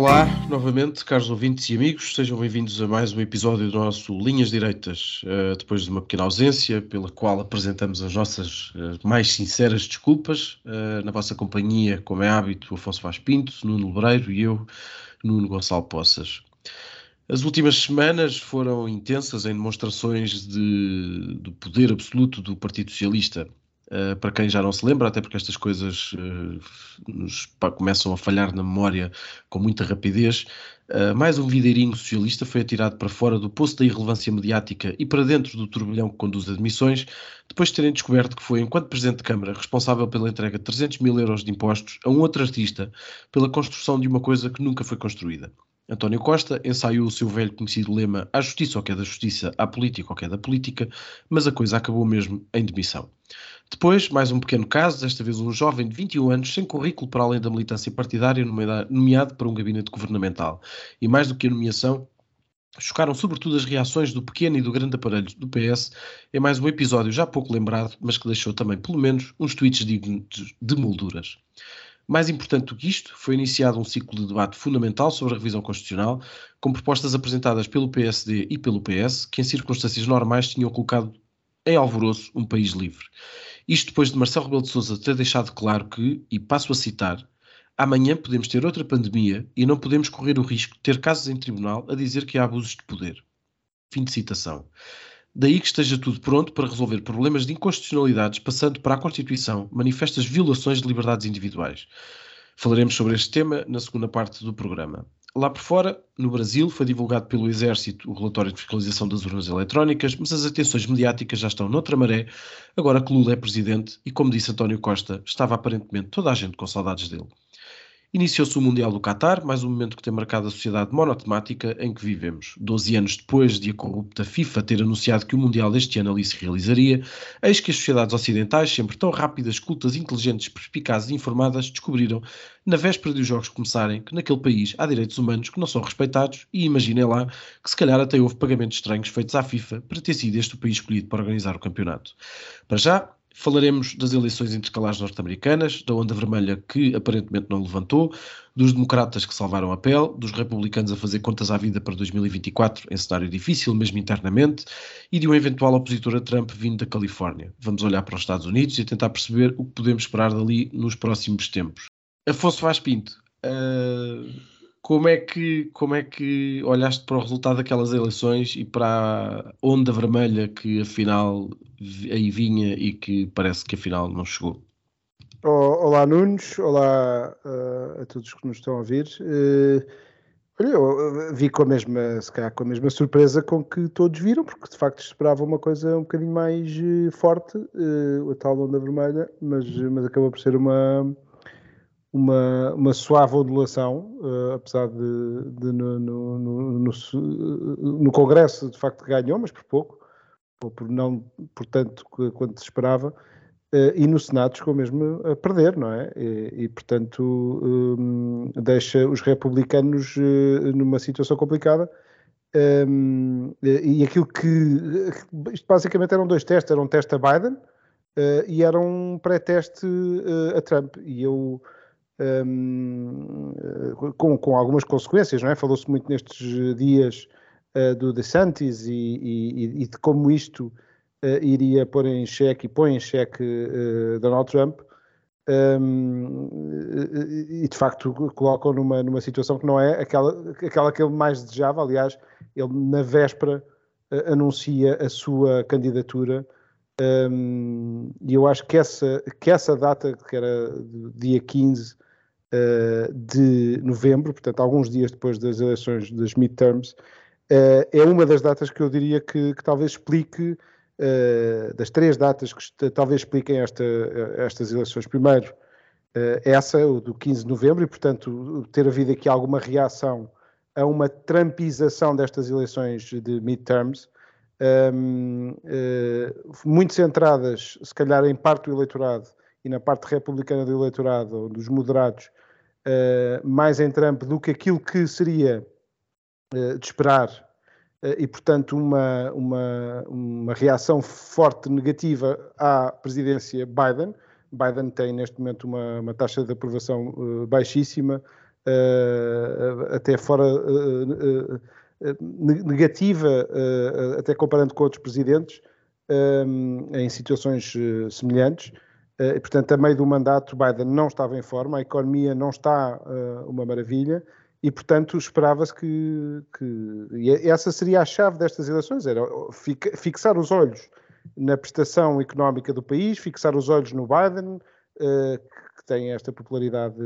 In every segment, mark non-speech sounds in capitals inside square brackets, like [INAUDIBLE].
Olá, novamente, caros ouvintes e amigos, sejam bem-vindos a mais um episódio do nosso Linhas Direitas. Uh, depois de uma pequena ausência, pela qual apresentamos as nossas uh, mais sinceras desculpas, uh, na vossa companhia, como é hábito, Afonso Vaz Pinto, Nuno Lebreiro e eu, Nuno Gonçalo Poças. As últimas semanas foram intensas em demonstrações de, do poder absoluto do Partido Socialista. Uh, para quem já não se lembra, até porque estas coisas uh, nos, pá, começam a falhar na memória com muita rapidez, uh, mais um videirinho socialista foi atirado para fora do poço da irrelevância mediática e para dentro do turbilhão que conduz admissões, depois de terem descoberto que foi, enquanto Presidente de Câmara, responsável pela entrega de 300 mil euros de impostos a um outro artista pela construção de uma coisa que nunca foi construída. António Costa ensaiou o seu velho conhecido lema à justiça ou que é da justiça, à política ou que é da política, mas a coisa acabou mesmo em demissão. Depois, mais um pequeno caso, desta vez um jovem de 21 anos, sem currículo para além da militância partidária, nomeado para um gabinete governamental. E mais do que a nomeação, chocaram sobretudo as reações do pequeno e do grande aparelho do PS em mais um episódio já pouco lembrado, mas que deixou também, pelo menos, uns tweets dignos de molduras. Mais importante do que isto, foi iniciado um ciclo de debate fundamental sobre a revisão constitucional, com propostas apresentadas pelo PSD e pelo PS, que em circunstâncias normais tinham colocado em alvoroço um país livre. Isto depois de Marcelo Rebelo de Sousa ter deixado claro que, e passo a citar, amanhã podemos ter outra pandemia e não podemos correr o risco de ter casos em tribunal a dizer que há abusos de poder. Fim de citação. Daí que esteja tudo pronto para resolver problemas de inconstitucionalidades, passando para a Constituição, manifestas violações de liberdades individuais. Falaremos sobre este tema na segunda parte do programa. Lá por fora, no Brasil, foi divulgado pelo Exército o relatório de fiscalização das urnas eletrónicas, mas as atenções mediáticas já estão noutra maré, agora que Lula é presidente e, como disse António Costa, estava aparentemente toda a gente com saudades dele. Iniciou-se o Mundial do Qatar, mais um momento que tem marcado a sociedade monotemática em que vivemos. Doze anos depois de a corrupta FIFA ter anunciado que o Mundial deste ano ali se realizaria, eis que as sociedades ocidentais, sempre tão rápidas, cultas, inteligentes, perspicazes e informadas, descobriram, na véspera de os jogos começarem, que naquele país há direitos humanos que não são respeitados e imaginem lá que se calhar até houve pagamentos estranhos feitos à FIFA para ter sido este o país escolhido para organizar o campeonato. Para já, Falaremos das eleições intercalares norte-americanas, da onda vermelha que aparentemente não levantou, dos democratas que salvaram a pele, dos republicanos a fazer contas à vida para 2024 em cenário difícil, mesmo internamente, e de um eventual opositor a Trump vindo da Califórnia. Vamos olhar para os Estados Unidos e tentar perceber o que podemos esperar dali nos próximos tempos. Afonso Vaz Pinto, uh, como é que como é que olhaste para o resultado daquelas eleições e para a onda vermelha que afinal aí vinha e que parece que afinal não chegou? Olá Nunes, olá uh, a todos que nos estão a ouvir. Uh, olha, eu vi com a mesma, se calhar com a mesma surpresa com que todos viram, porque de facto esperava uma coisa um bocadinho mais uh, forte, a tal onda vermelha, mas, mas acabou por ser uma uma, uma suave ondulação, uh, apesar de, de no, no, no, no, Congresso de facto ganhou, mas por pouco, ou por não por tanto quanto se esperava, uh, e no Senado chegou mesmo a perder, não é? E, e portanto um, deixa os republicanos uh, numa situação complicada. Um, e aquilo que isto basicamente eram dois testes, era um teste a Biden e era um pré-teste a Trump. E eu um, com, com, algumas consequências, não é? Falou-se muito nestes dias uh, do DeSantis e, e, e, de como isto uh, iria pôr em xeque e põe em xeque uh, Donald Trump. Um, e de facto colocam numa, numa situação que não é aquela, aquela que ele mais desejava. Aliás, ele na véspera anuncia a sua candidatura um, e eu acho que essa, que essa data, que era dia 15 uh, de novembro, portanto, alguns dias depois das eleições das midterms, uh, é uma das datas que eu diria que, que talvez explique, uh, das três datas que talvez expliquem esta, estas eleições. Primeiro, essa, o do 15 de novembro, e portanto ter havido aqui alguma reação a uma trampização destas eleições de midterms, um, uh, muito centradas, se calhar, em parte do eleitorado e na parte republicana do eleitorado, ou dos moderados, uh, mais em Trump do que aquilo que seria uh, de esperar, e, portanto, uma, uma, uma reação forte negativa à presidência Biden. Biden tem, neste momento, uma, uma taxa de aprovação baixíssima, até fora negativa, até comparando com outros presidentes, em situações semelhantes. E, portanto, a meio do mandato, Biden não estava em forma, a economia não está uma maravilha, e, portanto, esperava-se que, que. E essa seria a chave destas eleições: era fixar os olhos na prestação económica do país, fixar os olhos no Biden, que tem esta popularidade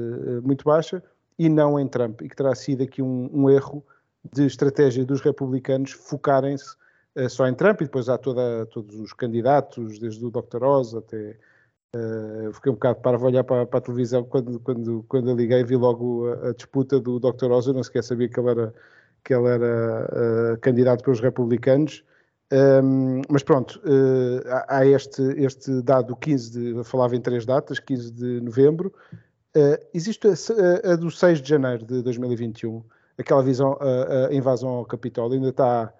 muito baixa, e não em Trump, e que terá sido aqui um, um erro de estratégia dos republicanos focarem-se só em Trump, e depois há toda, todos os candidatos, desde o Dr. Oz até. Uh, fiquei um bocado para olhar para, para, a televisão quando, quando, quando eu liguei vi logo a, a disputa do Dr. Oz, eu não sequer sabia que ele era, que ele era uh, candidato pelos republicanos. Um, mas pronto, uh, há este, este dado 15 de, eu falava em três datas, 15 de novembro, Uh, existe a, a, do 6 de janeiro de 2021, aquela visão, a, a invasão ao Capitólio, ainda está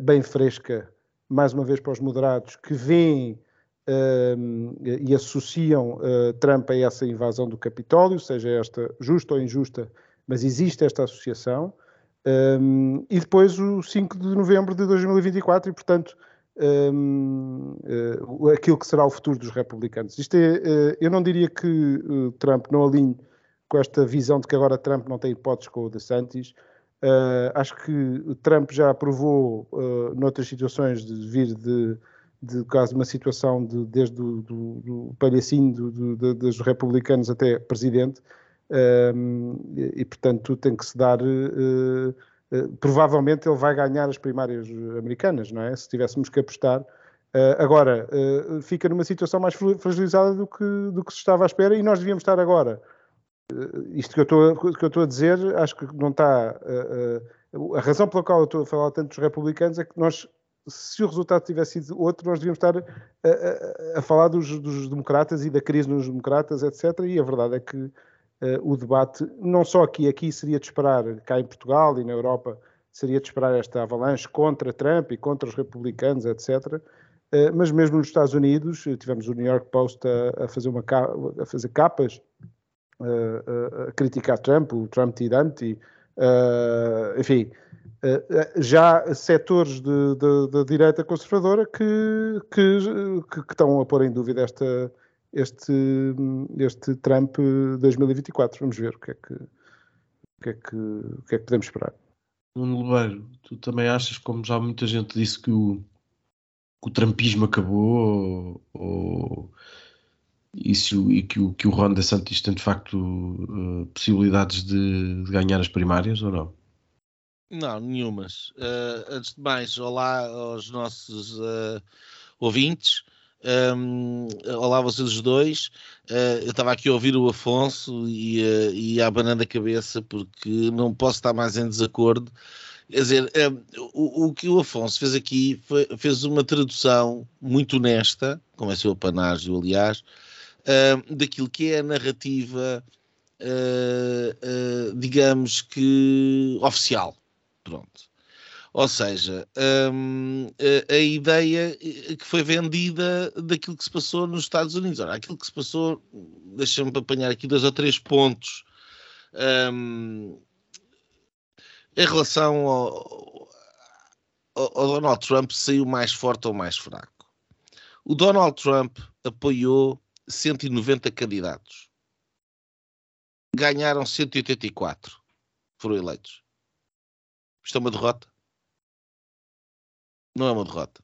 bem fresca, mais uma vez para os moderados, que uh, e associam Trump a essa invasão do Capitólio, seja esta justa ou injusta, mas existe esta associação. Um, e depois o 5 de novembro de 2024, e portanto um, uh, eh, aquilo que será o futuro dos republicanos. Isto é, uh, eu não diria que uh, Trump não alinhe com esta visão de que agora Trump não tem hipóteses com o DeSantis. acho que Trump já provou, uh, noutras situações, de vir de, de caso uma situação de, desde o do, do palhacinho do, do, dos republicanos até presidente, e, e, portanto tem que se dar eh, provavelmente ele vai ganhar as primárias americanas, não é? Se tivéssemos que apostar. Uh, agora, uh, fica numa situação mais fragilizada do que, do que se estava à espera e nós devíamos estar agora. isto que eu, estou, que eu estou a dizer, acho que não está. a razão pela qual eu estou a falar tanto dos republicanos é que nós, se o resultado tivesse sido outro, nós devíamos estar a, a, a falar dos, dos democratas e da crise nos democratas, etc. E a verdade é que uh, o debate, não só aqui, aqui seria de esperar, cá em Portugal e na Europa, seria de esperar esta avalanche contra Trump e contra os republicanos, etc. Eh, mas mesmo nos Estados Unidos, eh, tivemos o New York Post a, a fazer, uma, a fazer capas a criticar Trump, o Trump tirante, enfim, já setores da direita conservadora que, que, que, estão a pôr em dúvida esta, este, este Trump 2024. Vamos ver o que é que, o que, é que, o que, é que podemos esperar. Nuno Lebeiro, tu também achas, como já muita gente disse, que o, que o Trumpismo acabou ou, ou isso, e que o, que o Ron DeSantis tem de facto uh, possibilidades de, de, ganhar as primárias ou não? Não, nenhumas. Uh, antes de mais, olá aos nossos uh, ouvintes. Um, olá, vocês dois. Uh, eu estava aqui a ouvir o Afonso e, e a abanando a cabeça porque não posso estar mais em desacordo. Quer dizer, o, o, que o Afonso fez aqui foi, fez uma tradução muito honesta, como é seu panágio, aliás, uh, daquilo que é a narrativa, digamos que oficial. Pronto. Ou seja, um, a, a, ideia que foi vendida daquilo que se passou nos Estados Unidos. Ora, aquilo que se passou, deixa-me apanhar aqui dois ou três pontos. Um, em relação ao, ao, ao Donald Trump, saiu mais forte ou mais fraco. O Donald Trump apoiou 190 candidatos. Ganharam 184. Foram eleitos. Isto é uma derrota? não é uma derrota.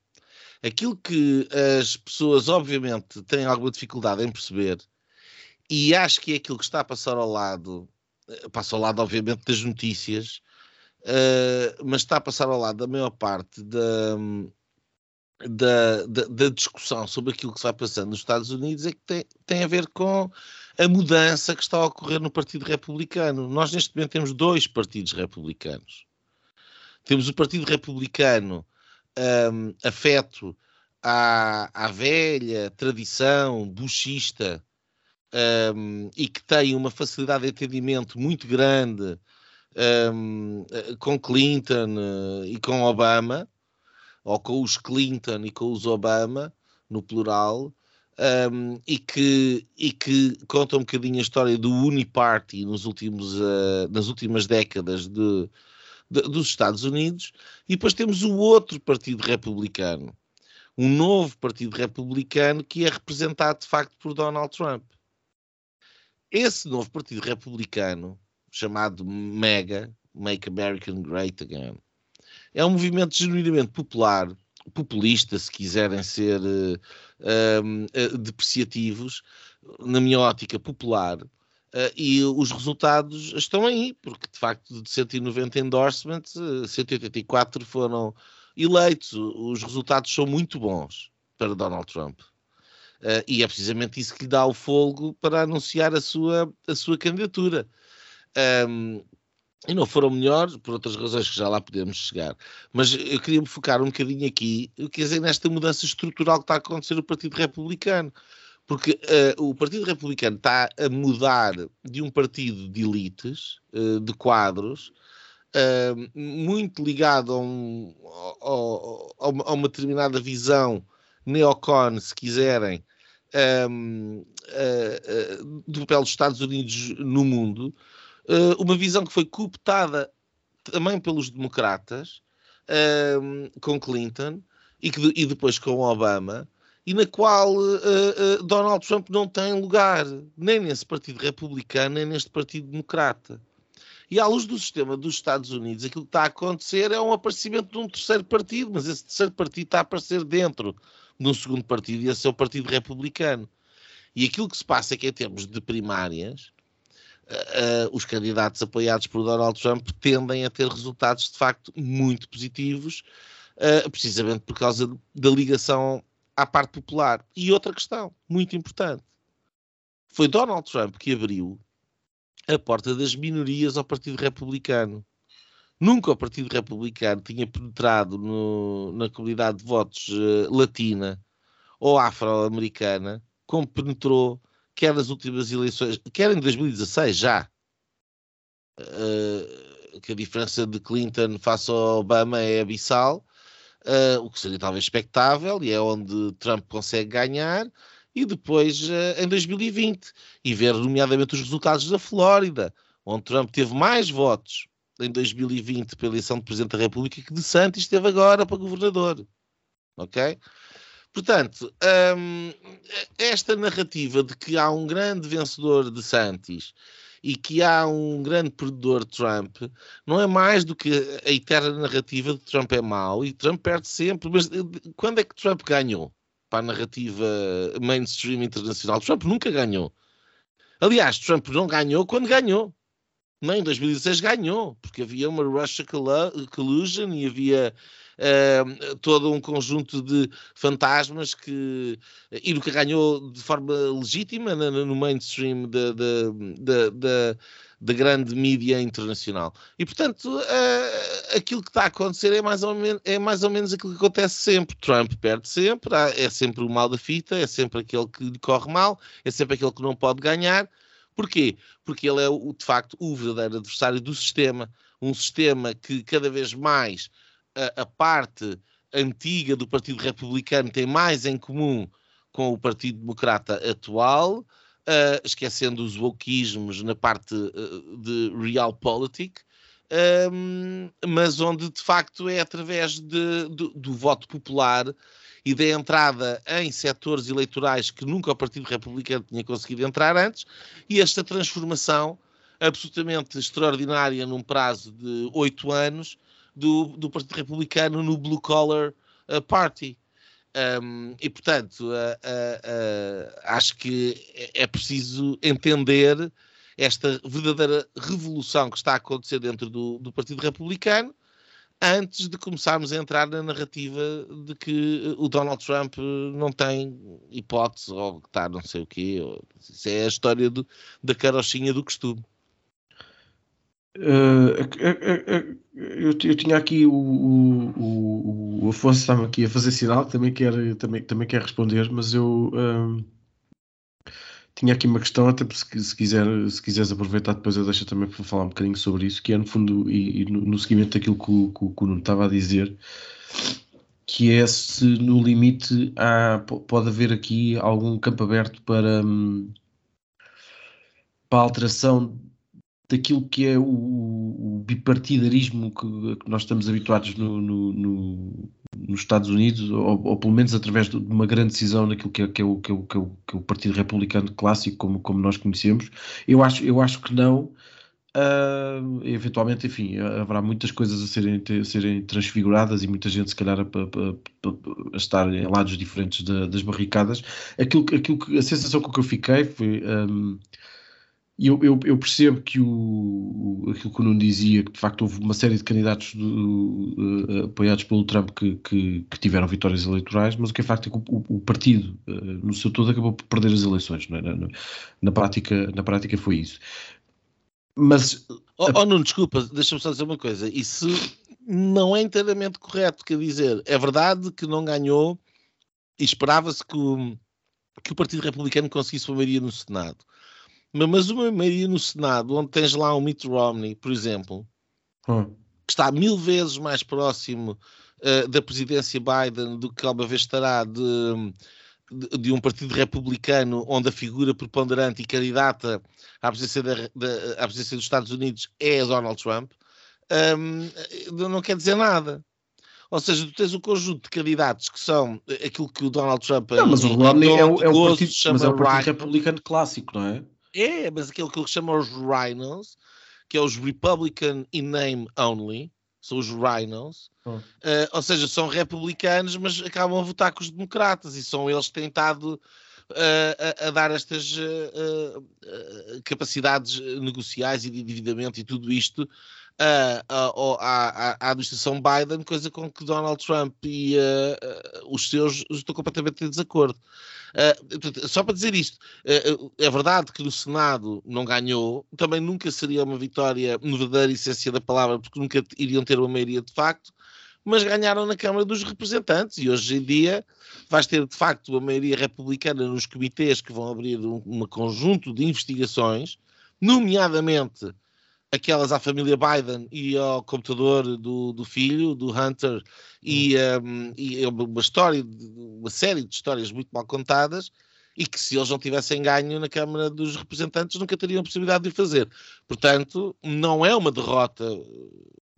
Aquilo que as pessoas, obviamente, têm alguma dificuldade em perceber, e acho que é aquilo que está a passar ao lado, eh, passa ao lado, obviamente, das notícias, uh, mas está a passar ao lado da maior parte da, da, da, da, discussão sobre aquilo que se vai passando nos Estados Unidos, é que tem, tem a ver com a mudança que está a ocorrer no Partido Republicano. Nós, neste momento, temos dois partidos republicanos. Temos o Partido Republicano um, afeto à, à velha tradição buchista um, e que tem uma facilidade de entendimento muito grande um, com Clinton uh, e com Obama, ou com os Clinton e com os Obama, no plural, um, e, que, e que conta um bocadinho a história do Uniparty nos últimos, uh, nas últimas décadas de, dos Estados Unidos, e depois temos o outro Partido Republicano, um novo Partido Republicano que é representado de facto por Donald Trump. Esse novo Partido Republicano, chamado MEGA, Make America Great Again, é um movimento genuinamente popular, populista, se quiserem ser uh, uh, depreciativos, na minha ótica popular, uh, e os resultados estão aí, porque de facto de 190 endorsements, 184 foram eleitos. Os resultados são muito bons para Donald Trump. Uh, e é precisamente isso que lhe dá o fogo para anunciar a sua, a sua candidatura. Um, e não foram melhores, por outras razões que já lá podemos chegar. Mas eu queria me focar um bocadinho aqui, quer dizer, nesta mudança estrutural que está a acontecer no Partido Republicano. Porque uh, o Partido Republicano está a mudar de um partido de elites, uh, de quadros, uh, muito ligado a, um, a, uma determinada visão neocon, se quiserem, um, do papel dos Estados Unidos no mundo, uma visão que foi cooptada também pelos democratas, uh, com Clinton e, que, e, depois com Obama, e na qual uh, Donald Trump não tem lugar, nem nesse Partido Republicano, nem neste Partido Democrata. E à luz do sistema dos Estados Unidos, aquilo que está a acontecer é um aparecimento de um terceiro partido, mas esse terceiro partido está a aparecer dentro de um segundo partido, e esse é o Partido Republicano. E aquilo que se passa é que, em termos de primárias, uh, os candidatos apoiados por Donald Trump tendem a ter resultados de facto muito positivos, uh, precisamente por causa da ligação à parte popular. E outra questão muito importante: foi Donald Trump que abriu a porta das minorias ao Partido Republicano. Nunca o Partido Republicano tinha penetrado no, na comunidade de votos uh, latina ou afro-americana como penetrou quer nas últimas eleições, quer em 2016 já, uh, que a diferença de Clinton face ao Obama é abissal, uh, o que seria talvez expectável, e é onde Trump consegue ganhar, e depois uh, em 2020, e ver nomeadamente os resultados da Flórida, onde Trump teve mais votos em 2020 pela eleição de Presidente da República que de Santos teve agora para governador. Ok? Portanto, hum, esta narrativa de que há um grande vencedor de Santis e que há um grande perdedor de Trump não é mais do que a eterna narrativa de Trump é mau e Trump perde sempre. Mas quando é que Trump ganhou para a narrativa mainstream internacional? Trump nunca ganhou. Aliás, Trump não ganhou quando ganhou. Nem em 2016 ganhou, porque havia uma Russia collusion e havia uh, todo um conjunto de fantasmas que e nunca ganhou de forma legítima no, mainstream da, da, da, da, grande mídia internacional. E portanto, uh, aquilo que está a acontecer é mais, ou menos, é mais ou menos aquilo que acontece sempre. Trump perde sempre, é sempre o mal da fita, é sempre aquele que lhe corre mal, é sempre aquele que não pode ganhar. Porquê? Porque ele é, de facto, o verdadeiro adversário do sistema. Um sistema que cada vez mais a, a parte antiga do Partido Republicano tem mais em comum com o Partido Democrata atual, uh, esquecendo os wokeismos na parte uh, de realpolitik, um, mas onde de facto é através de, do, do voto popular e da entrada em setores eleitorais que nunca o Partido Republicano tinha conseguido entrar antes, e esta transformação absolutamente extraordinária num prazo de oito anos do, do Partido Republicano no Blue Collar uh, Party. Um, e, portanto, uh, uh, acho que é, preciso entender esta verdadeira revolução que está a acontecer dentro do, do Partido Republicano antes de começarmos a entrar na narrativa de que o Donald Trump não tem hipótese ou está não sei o quê. Isso é a história do, da carochinha do costume. Uh, eu, eu, tinha aqui o, o, o Afonso estava aqui a fazer sinal também quer, também, também quer responder, mas eu uh, tinha aqui uma questão, até se, se, quiser, se quiseres aproveitar, depois eu deixo também para falar um bocadinho sobre isso, que é no fundo, e, e no, no, seguimento daquilo que o, que, que o Nuno estava a dizer, que é se no limite há, pode haver aqui algum campo aberto para, hum, para a alteração daquilo que é o, o bipartidarismo que, que, nós estamos habituados no, no, no, nos Estados Unidos, ou, ou, pelo menos através de uma grande decisão naquilo que é, é, o, que é, o, que é, o, que é o Partido Republicano clássico, como, como nós conhecemos. Eu acho, eu acho que não. Uh, eventualmente, enfim, haverá muitas coisas a serem, a serem transfiguradas e muita gente, se calhar, a, a, a, estar em lados diferentes das barricadas. Aquilo, aquilo que, a sensação com que eu fiquei foi. Um, e eu, eu, eu, percebo que o, aquilo que o Nuno dizia, que de facto houve uma série de candidatos uh, apoiados pelo Trump que, que, que, tiveram vitórias eleitorais, mas o que é facto é que o, o partido, uh, no seu todo, acabou por perder as eleições. É? Na, na, prática, na prática foi isso. Mas. Oh, oh Nuno, desculpa, deixa-me só dizer uma coisa. Isso não é inteiramente correto. Quer dizer, é verdade que não ganhou e esperava-se que o, que o Partido Republicano conseguisse uma maioria no Senado mas uma maioria no Senado, onde tens lá o Mitt Romney, por exemplo, hum. que está mil vezes mais próximo uh, da presidência Biden do que alguma vez estará de, de, de, um partido republicano onde a figura preponderante e candidata à presidência, da, da, à presidência dos Estados Unidos é Donald Trump, um, não quer dizer nada. Ou seja, tu tens um conjunto de candidatos que são aquilo que o Donald Trump... Não, mas o Romney é, o, é o partido, mas é o partido republicano clássico, não é? É, mas aquilo que eles chamam os Rhinos, que é os Republican in name only, são os Rhinos, oh. uh, ou seja, são republicanos, mas acabam a votar com os democratas e são eles que têm estado uh, a, a, dar estas uh, capacidades negociais e de endividamento e tudo isto à, à, administração Biden, coisa com que Donald Trump e os seus estão completamente em desacordo. Uh, só para dizer isto, uh, é verdade que no Senado não ganhou, também nunca seria uma vitória no verdadeira essência da palavra, porque nunca iriam ter uma maioria de facto, mas ganharam na Câmara dos Representantes e hoje em dia vais ter de facto uma maioria republicana nos comitês que vão abrir um, um conjunto de investigações, nomeadamente aquelas à família Biden e ao computador do, do filho, do Hunter, e, um, e é uma história, uma série de histórias muito mal contadas, e que se eles não tivessem ganho na Câmara dos Representantes nunca teriam a possibilidade de o fazer. Portanto, não é uma derrota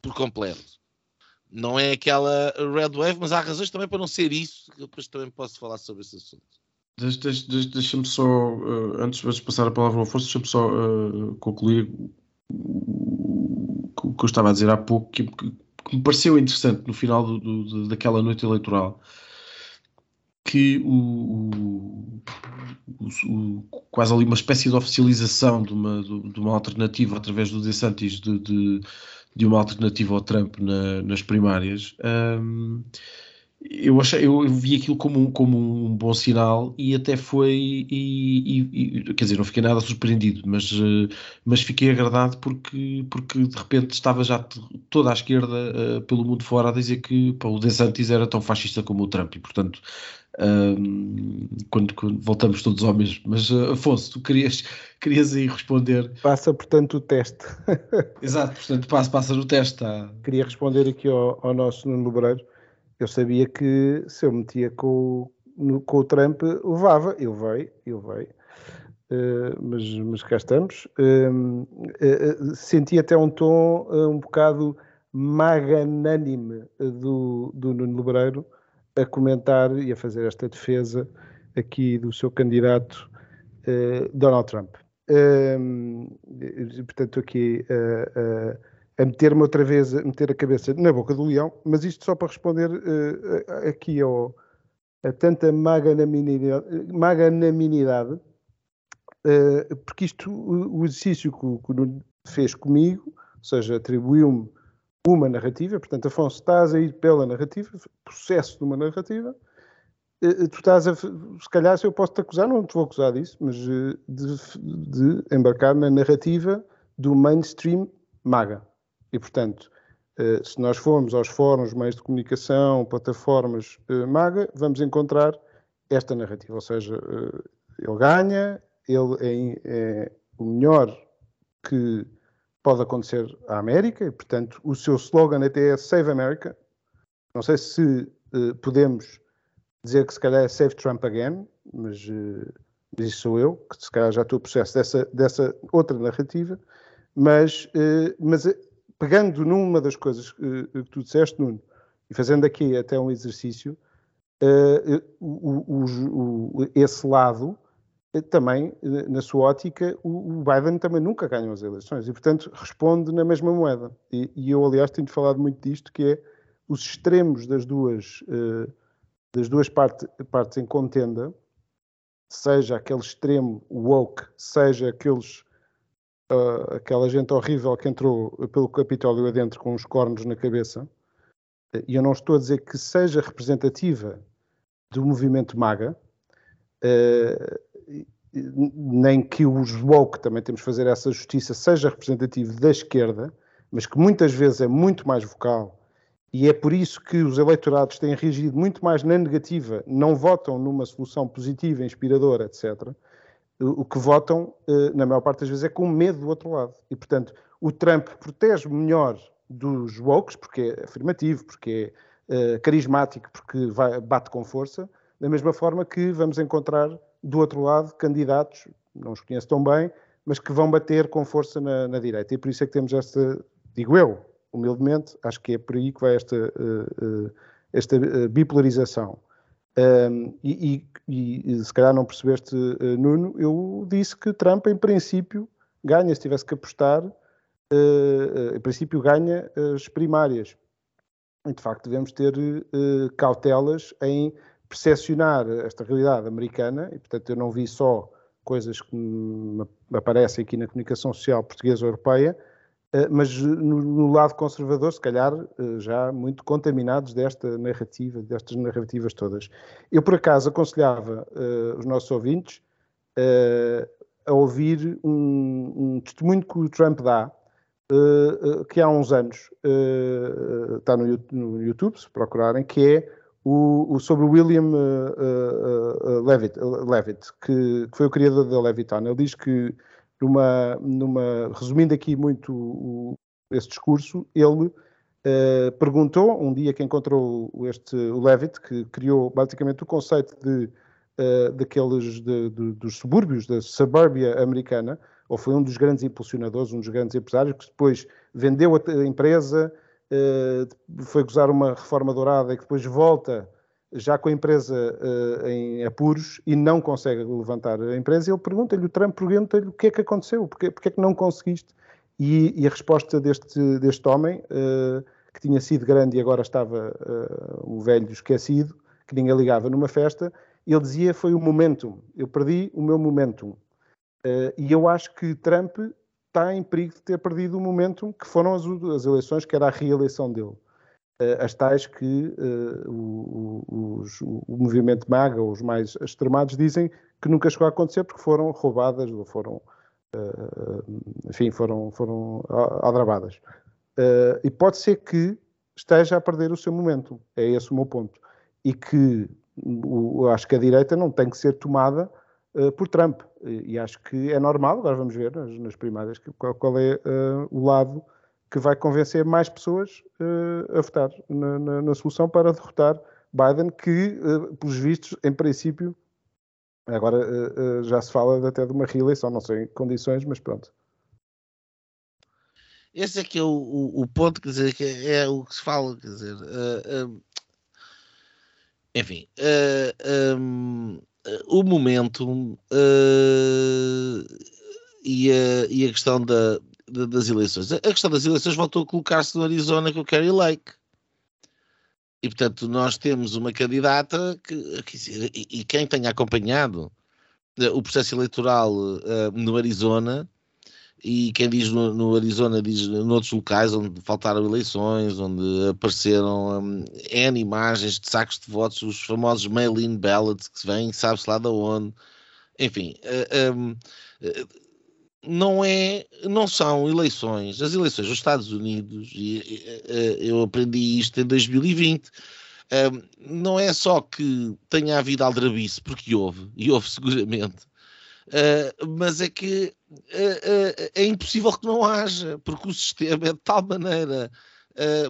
por completo. Não é aquela red wave, mas há razões também para não ser isso, que depois também posso falar sobre esse assunto. Deixa-me só, uh, antes de passar a palavra ao Afonso, deixa-me só uh, concluir o que eu estava a dizer há pouco, que, que, me pareceu interessante no final do, do, daquela noite eleitoral, que o, o, o, quase ali uma espécie de oficialização de uma, de uma alternativa através do DeSantis de, de, de uma alternativa ao Trump na, nas primárias. Um, eu, achei, eu, vi aquilo como um, como um bom sinal e até foi, e, e, e, quer dizer, não fiquei nada surpreendido, mas, eh, mas fiquei agradado porque, porque de repente estava já toda a esquerda uh, pelo mundo fora a dizer que pá, o DeSantis era tão fascista como o Trump e portanto um, quando, quando, voltamos todos ao mesmo. Mas uh, Afonso, tu querias, querias aí responder. Passa, portanto, o teste. [LAUGHS] Exato, portanto, passa, passa no teste. Tá? Queria responder aqui ao, ao nosso Nuno Lebreiro eu sabia que se eu metia com, no, com o Trump, levava. Eu veio, eu veio. Uh, mas, mas cá estamos. Uh, uh, senti até um tom um bocado magnânime do, do Nuno Lebreiro a comentar e a fazer esta defesa aqui do seu candidato Donald Trump. portanto, aqui a meter-me outra vez, a meter a cabeça na boca do leão, mas isto só para responder uh, aqui ao, a tanta magnanimidade, uh, porque isto, o, exercício que que o fez comigo, ou seja, atribuiu-me uma narrativa, portanto, Afonso, estás a ir pela narrativa, processo de uma narrativa, eh, tu estás a, se calhar, se eu posso te acusar, não te vou acusar disso, mas de, de embarcar na narrativa do mainstream MAGA. E, portanto, se nós formos aos fóruns, meios de comunicação, plataformas MAGA, vamos encontrar esta narrativa, ou seja, ele ganha, ele é, é o melhor que pode acontecer à América, e, portanto, o seu slogan até é Save America. Não sei se podemos dizer que se calhar é Save Trump Again, mas uh, isso sou eu, que se calhar já estou a processo dessa, dessa outra narrativa, mas, mas pegando numa das coisas que tu disseste, Nuno, e fazendo aqui até um exercício, o, o, o, esse lado também, eh, na sua ótica, o Biden também nunca ganhou as eleições e, portanto, responde na mesma moeda. E, e eu, aliás, tenho falado muito disto, que é os extremos das duas, uh, das duas parte, partes em contenda, seja aquele extremo woke, seja aqueles, uh, aquela gente horrível que entrou pelo Capitólio adentro com os cornos na cabeça, e eu não estou a dizer que seja representativa do movimento MAGA, uh, nem que os woke, também temos de fazer essa justiça, seja representativo da esquerda, mas que muitas vezes é muito mais vocal, e é por isso que os eleitorados têm reagido muito mais na negativa, não votam numa solução positiva, inspiradora, etc. O que votam, eh, na maior parte das vezes, é com medo do outro lado. E, portanto, o Trump protege melhor dos woke, porque é afirmativo, porque é uh, carismático, porque bate com força, da mesma forma que vamos encontrar do outro lado, candidatos, não os conheço tão bem, mas que vão bater com força na, na direita. E por isso é que temos esta, digo eu, humildemente, acho que é por aí que vai esta, uh, esta bipolarização. Um, e, e, e, se calhar não percebeste, Nuno, eu disse que Trump, em princípio, ganha, se tivesse que apostar, em princípio ganha as primárias. E, de facto, devemos ter cautelas em percepcionar esta realidade americana, e portanto eu não vi só coisas que me aparecem aqui na comunicação social portuguesa ou europeia, eh, mas no, lado conservador, se calhar, eh, já muito contaminados desta narrativa, destas narrativas todas. Eu, por acaso, aconselhava uh, os nossos ouvintes uh, a ouvir um, um, testemunho que o Trump dá, uh, que há uns anos está no, no, YouTube, se procurarem, que é o, o, sobre o William Levitt, Levitt que, que, foi o criador da Leviton. Ele diz que, numa, numa, resumindo aqui muito o, esse discurso, ele perguntou, um dia que encontrou este, o Levitt, que criou basicamente o conceito de, daqueles de, de, dos subúrbios, da suburbia americana, ou foi um dos grandes impulsionadores, um dos grandes empresários, que depois vendeu a empresa, eh, foi gozar uma reforma dourada e que depois volta já com a empresa uh, em apuros e não consegue levantar a empresa, ele pergunta-lhe, o Trump pergunta-lhe o que é que aconteceu, porque, porque é que não conseguiste? E, e a resposta deste, deste homem, uh, que tinha sido grande e agora estava uh, um velho esquecido, que ninguém ligava numa festa, ele dizia foi o momentum, eu perdi o meu momentum. e eu acho que Trump está em perigo de ter perdido o momento que foram as, as eleições, que era a reeleição dele. Uh, as tais que uh, o, o, movimento MAGA, os mais extremados, dizem que nunca chegou a acontecer porque foram roubadas ou foram, uh, enfim, foram, foram aldrabadas. e pode ser que esteja a perder o seu momento. É esse o meu ponto. E que acho que a direita não tem que ser tomada uh, por Trump. E, acho que é normal, agora vamos ver nas, nas primárias qual, qual é uh, o lado que vai convencer mais pessoas uh, a votar na, na, na, solução para derrotar Biden, que, pelos vistos, em princípio, agora já se fala até de uma reeleição, não sei em condições, mas pronto. Esse é que é o, o, o ponto, quer dizer, que é, é, o que se fala, quer dizer, enfim, um, o momento uh, e, a, e, a, questão da, das eleições. A questão das eleições voltou a colocar-se no Arizona com o Kerry Lake. E, portanto, nós temos uma candidata que, que e, e, quem tenha acompanhado uh, o processo eleitoral uh, no Arizona e quem diz no, no, Arizona diz noutros locais onde faltaram eleições, onde apareceram um, N imagens de sacos de votos, os famosos mail-in ballots que vêm, sabe-se lá de onde. Enfim, uh, um, não é, não são eleições, as eleições dos Estados Unidos, e uh, eu aprendi isto em 2020, não é só que tenha havido aldrabice, porque houve, e houve [LAUGHS] seguramente, Uh, mas é que uh, uh, é impossível que não haja, porque o sistema é de tal maneira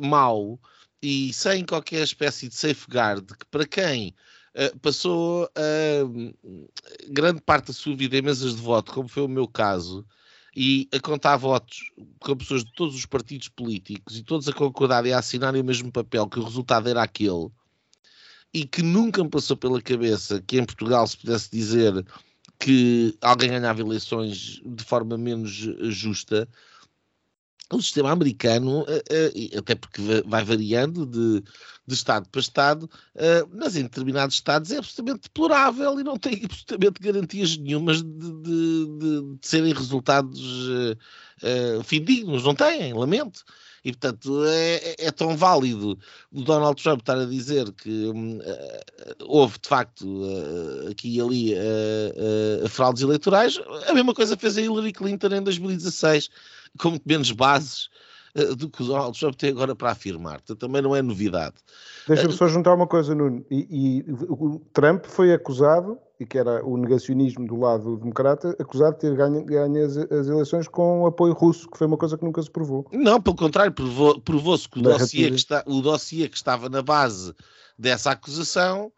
mau e sem qualquer espécie de safeguard que para quem passou grande parte da sua vida em mesas de voto, como foi o meu caso, e a contar votos com pessoas de todos os partidos políticos e todos a concordar e a assinarem o mesmo papel, que o resultado era aquele, e que nunca me passou pela cabeça que em Portugal se pudesse dizer que alguém ganhava eleições de forma menos justa, o sistema americano, eh, eh, até porque vai variando de, de Estado para Estado, eh, mas em determinados Estados é absolutamente deplorável e não tem [LAUGHS] absolutamente garantias nenhumas de, de, de serem resultados fidedignos. Não têm, lamento. E, portanto, é, é, tão válido o Donald Trump estar a dizer que uh, houve, de facto, uh, aqui e ali uh, fraudes eleitorais. A mesma coisa fez a Hillary Clinton em 2016, com muito menos bases do que o Donald Trump tem agora para afirmar. Portanto, também não é novidade. Deixa-me só juntar uma coisa, Nuno. E, e, o Trump foi acusado, e que era o negacionismo do lado democrata, acusado de ter ganho, ganho as, as, eleições com apoio russo, que foi uma coisa que nunca se provou. Não, pelo contrário, provou-se provou que o dossiê que, está, o dossiê que estava na base dessa acusação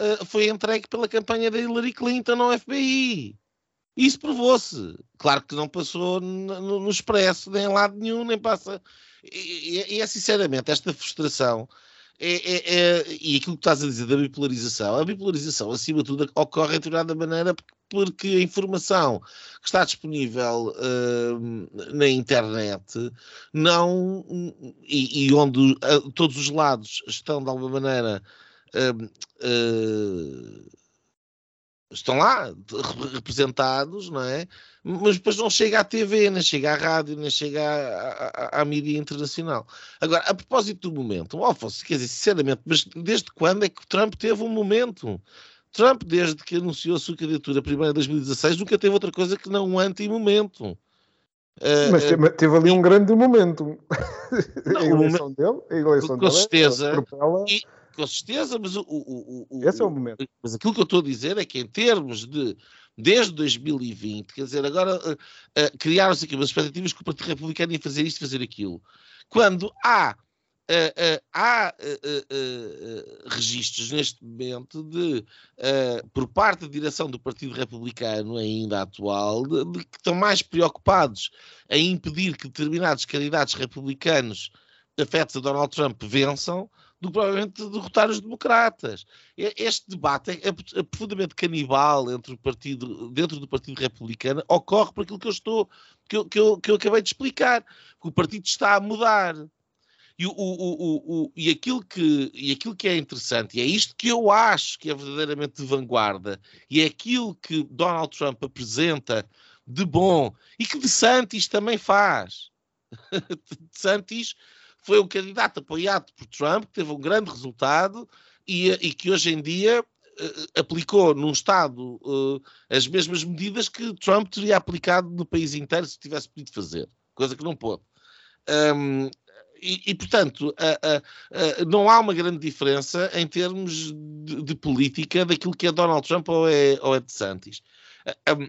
uh, foi entregue pela campanha da Hillary Clinton ao FBI. Isso provou-se. Claro que não passou no, no expresso, nem em lado nenhum, nem passa. E, e, e é sinceramente esta frustração é, é, é, e aquilo que estás a dizer da bipolarização, a bipolarização, acima de tudo, ocorre em determinada maneira porque a informação que está disponível uh, na internet não e, e onde uh, todos os lados estão de alguma maneira uh, estão lá representados, não é? Mas depois não chega à TV, nem chega à rádio, nem chega à, à, à mídia internacional. Agora, a propósito do momento, Alfonso, quer dizer, sinceramente, mas desde quando é que Trump teve um momento? Trump, desde que anunciou a sua candidatura primeira em 2016, nunca teve outra coisa que não um anti-momento. Uh, mas teve, teve, ali um grande momento. Não, [LAUGHS] a eleição dele, a eleição com dele, certeza. E, com certeza, mas o, o, o, Esse é o momento. Mas aquilo que eu estou a dizer é que em termos de desde 2020, quer dizer, agora uh, uh, criaram-se aqui umas expectativas que o Partido Republicano ia fazer isto, fazer aquilo. Quando há Uh, há registros neste momento de, por parte da direção do Partido Republicano, ainda atual, de, de, que estão mais preocupados em impedir que determinados candidatos republicanos afetos a Donald Trump vençam do que provavelmente derrotar os democratas. Este debate é, é, profundamente canibal entre o partido, dentro do Partido Republicano, ocorre por aquilo que eu estou, que eu, que eu, que eu acabei de explicar, que o partido está a mudar. E, o, o, o, e, aquilo que, e aquilo que é interessante, e é isto que eu acho que é verdadeiramente de vanguarda, e é aquilo que Donald Trump apresenta de bom, e que de Santis também faz. [LAUGHS] de Santis foi um candidato apoiado por Trump, que teve um grande resultado e, e que hoje em dia uh, aplicou num Estado uh, as mesmas medidas que Trump teria aplicado no país inteiro se tivesse podido fazer, coisa que não pôde. Um, e, e, portanto, uh, não há uma grande diferença em termos de, de, política daquilo que é Donald Trump ou é, ou é DeSantis. Um,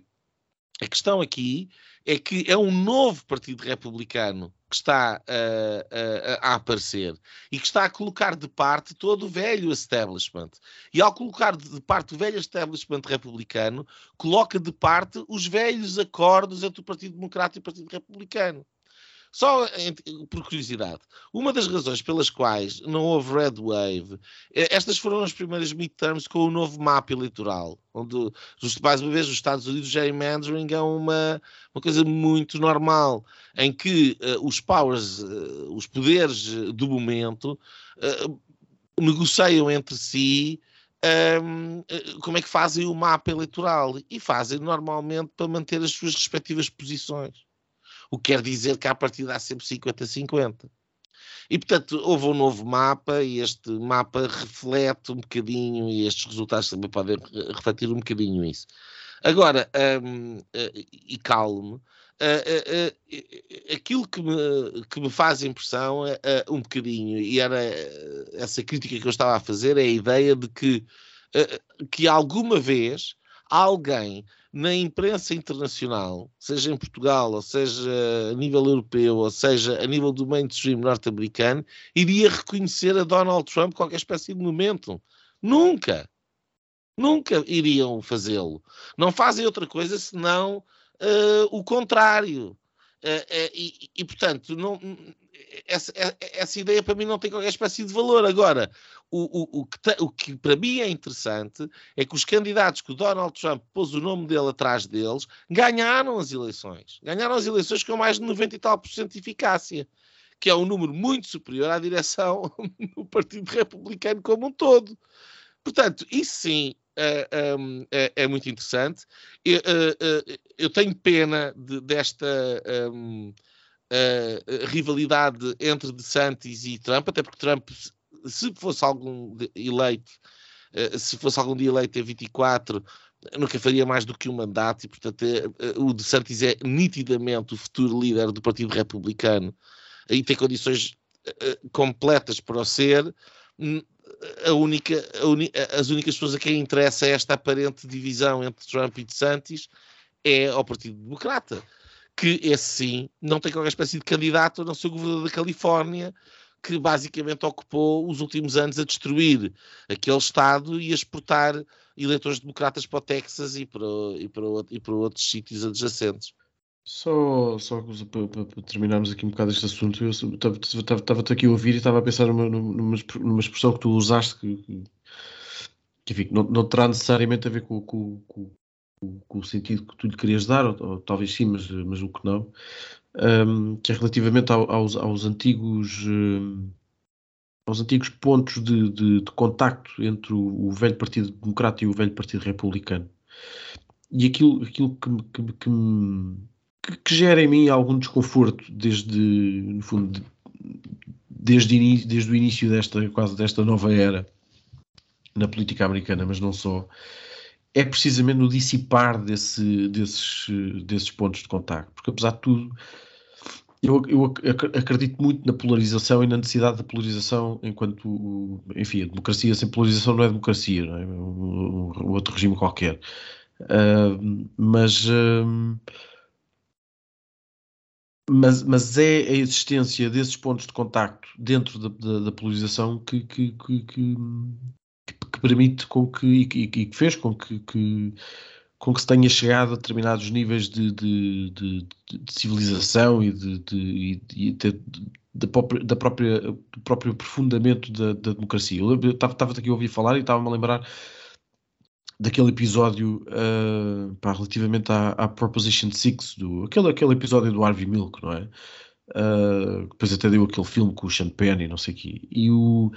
a questão aqui é que é um novo partido republicano que está a, a, aparecer e que está a colocar de parte todo o velho establishment. E ao colocar de parte o velho establishment republicano, coloca de parte os velhos acordos entre o Partido Democrata e o Partido Republicano. Só por curiosidade, uma das razões pelas quais não houve Red Wave, eh, estas foram as primeiras midterms com o novo mapa eleitoral, onde, mais uma vez, os Estados Unidos, gerrymandering é uma, uma coisa muito normal, em que uh, os powers, uh, os poderes do momento, uh, negociam entre si um, ehm, como é que fazem o mapa eleitoral e fazem normalmente para manter as suas respectivas posições. O que quer dizer que a partir dá sempre 50-50. E, portanto, houve um novo mapa e este mapa reflete um bocadinho, e estes resultados também podem refletir um bocadinho isso. Agora, um, e calme, uh, uh, aquilo que me, que me faz impressão um bocadinho, e era essa crítica que eu estava a fazer, é a ideia de que, que alguma vez alguém na imprensa internacional, seja em Portugal, ou seja a nível europeu, ou seja a nível do mainstream norte-americano, iria reconhecer a Donald Trump qualquer espécie de momento. Nunca. Nunca iriam fazê-lo. Não fazem outra coisa senão uh, o contrário. Uh, uh, e, e, portanto, não, essa, essa, ideia para mim não tem qualquer espécie de valor. Agora, o, o, o, que, o que para mim é interessante é que os candidatos que o Donald Trump pôs o nome dele atrás deles ganharam as eleições. Ganharam as eleições com mais de 90 e tal por cento de eficácia, que é um número muito superior à direção [LAUGHS] do Partido Republicano como um todo. Portanto, isso sim é, é, é, muito interessante. Eu, eu tenho pena de, desta uh, rivalidade entre DeSantis e Trump, até porque Trump, se fosse algum eleito, uh, se fosse algum dia eleito em 24, nunca faria mais do que um mandato, e portanto uh, o DeSantis é nitidamente o futuro líder do Partido Republicano e tem condições completas para o ser. A única, a as únicas pessoas a quem interessa esta aparente divisão entre Trump e DeSantis é ao Partido Democrata, que esse sim não tem qualquer espécie de candidato a não ser o governador da Califórnia, que basicamente ocupou os últimos anos a destruir aquele Estado e a exportar eleitores democratas para o Texas e para, e para, e para outros sítios adjacentes. Só, só para, para, terminarmos aqui um bocado este assunto, eu estava-te aqui a ouvir e estava a pensar numa, numa, numa, expressão que tu usaste que, que enfim, não, não, terá necessariamente a ver com, com, com, com, o sentido que tu lhe querias dar, ou, ou talvez sim, mas, mas o que não, um, que é relativamente ao, aos, aos, antigos. Um, aos antigos pontos de, de, de contacto entre o, o, velho Partido Democrata e o velho Partido Republicano. E aquilo, aquilo que, que, que que, que gera em mim algum desconforto desde, no fundo, desde, desde o início desta, quase desta nova era na política americana, mas não só, é precisamente no dissipar desse, desses, desses pontos de contacto, porque apesar de tudo, eu, eu acredito muito na polarização e na necessidade da polarização enquanto, enfim, a democracia sem polarização não é democracia, não é? Um, um outro regime qualquer. Uh, mas uh, mas, mas é a existência desses pontos de contacto dentro da, da, da polarização que, que, que, que, que permite com que, e que, fez com que, que, com que se tenha chegado a determinados níveis de, de, de, de civilização e, de, da própria, da própria, do próprio aprofundamento da, da democracia. Eu estava aqui a ouvir falar e estava-me a lembrar daquele episódio uh, pá, relativamente à, à, Proposition 6, do, aquele, aquele episódio do Harvey Milk, não é? Uh, depois até deu aquele filme com o Sean e não sei o quê. E, o,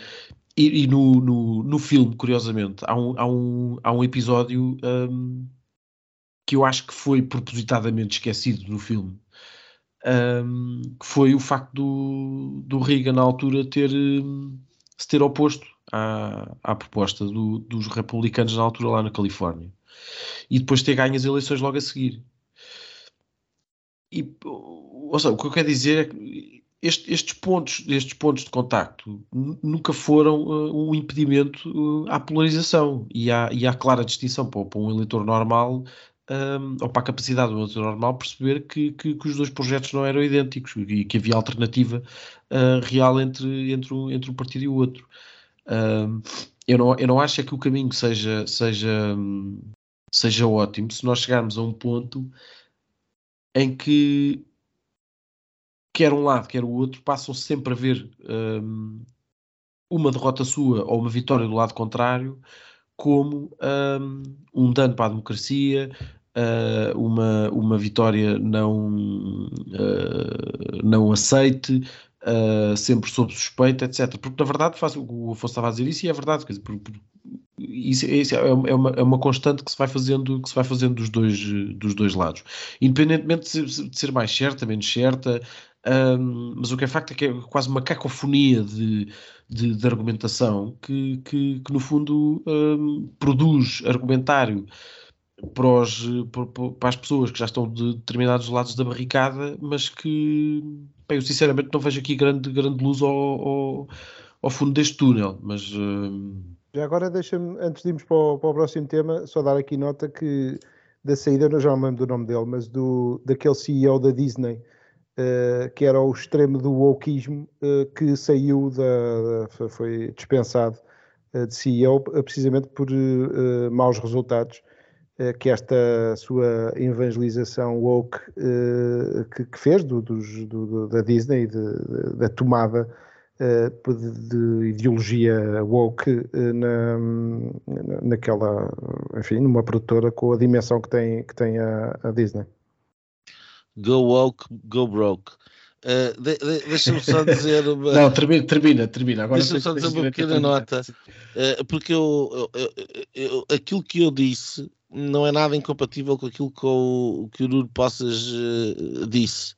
e, e no, no, no, filme, curiosamente, há um, há um, há um episódio um, que eu acho que foi propositadamente esquecido no filme. Um, que foi o facto do, do Reagan na altura ter se ter oposto à, à proposta do, dos republicanos na altura lá na Califórnia e depois ter ganho as eleições logo a seguir. E, ou seja, o que eu quero dizer é que este, estes, pontos, estes pontos de contacto nunca foram uh, um impedimento uh, à polarização. E há, e há clara distinção para, para um eleitor normal um, ou para a capacidade do eleitor normal perceber que, que, que, os dois projetos não eram idênticos e que havia alternativa uh, real entre, entre, um, entre um partido e o outro. Eu, não, eu não acho é que o caminho seja, seja, seja ótimo se nós chegarmos a um ponto em que quer um lado, quer o outro, passam sempre a ver um, uma derrota sua ou uma vitória do lado contrário como um, um dano para a democracia, uh, uma, uma vitória não, uh, não aceite, uh, sempre sob suspeita, etc. Porque na verdade faz, o Afonso estava a dizer isso e é verdade, quer dizer, por, por, isso, isso é, é, uma, é uma constante que se vai fazendo, que se vai fazendo dos, dois, dos dois lados. Independentemente de ser, de ser mais certa, menos certa, um, mas o que é facto é que é quase uma cacofonia de, de, de argumentação que, que, que, no fundo um, produz argumentário para, os, para, as pessoas que já estão de determinados lados da barricada, mas que bem, eu sinceramente não vejo aqui grande, grande luz ao, ao, ao fundo deste túnel. Mas uh... já agora deixa-me, antes de irmos para o, para o, próximo tema, só dar aqui nota que da saída, eu já não me lembro do nome dele, mas do, daquele CEO da Disney. Uh, que era o extremo do wokeismo, uh, que saiu da, foi dispensado uh, de CEO precisamente por maus resultados eh, que esta sua evangelização woke que, fez do, do, da Disney, de, da tomada de, de, ideologia woke na, naquela, enfim, numa produtora com a dimensão que tem, que tem a, a Disney. Go woke, go broke. Uh, de, de, Deixa-me só dizer uma... Não, termina, termina, termina. Deixa-me só dizer uma pequena nota, uh, porque eu, eu, eu, aquilo que eu disse não é nada incompatível com aquilo que o, que o Nuno Poças uh, disse.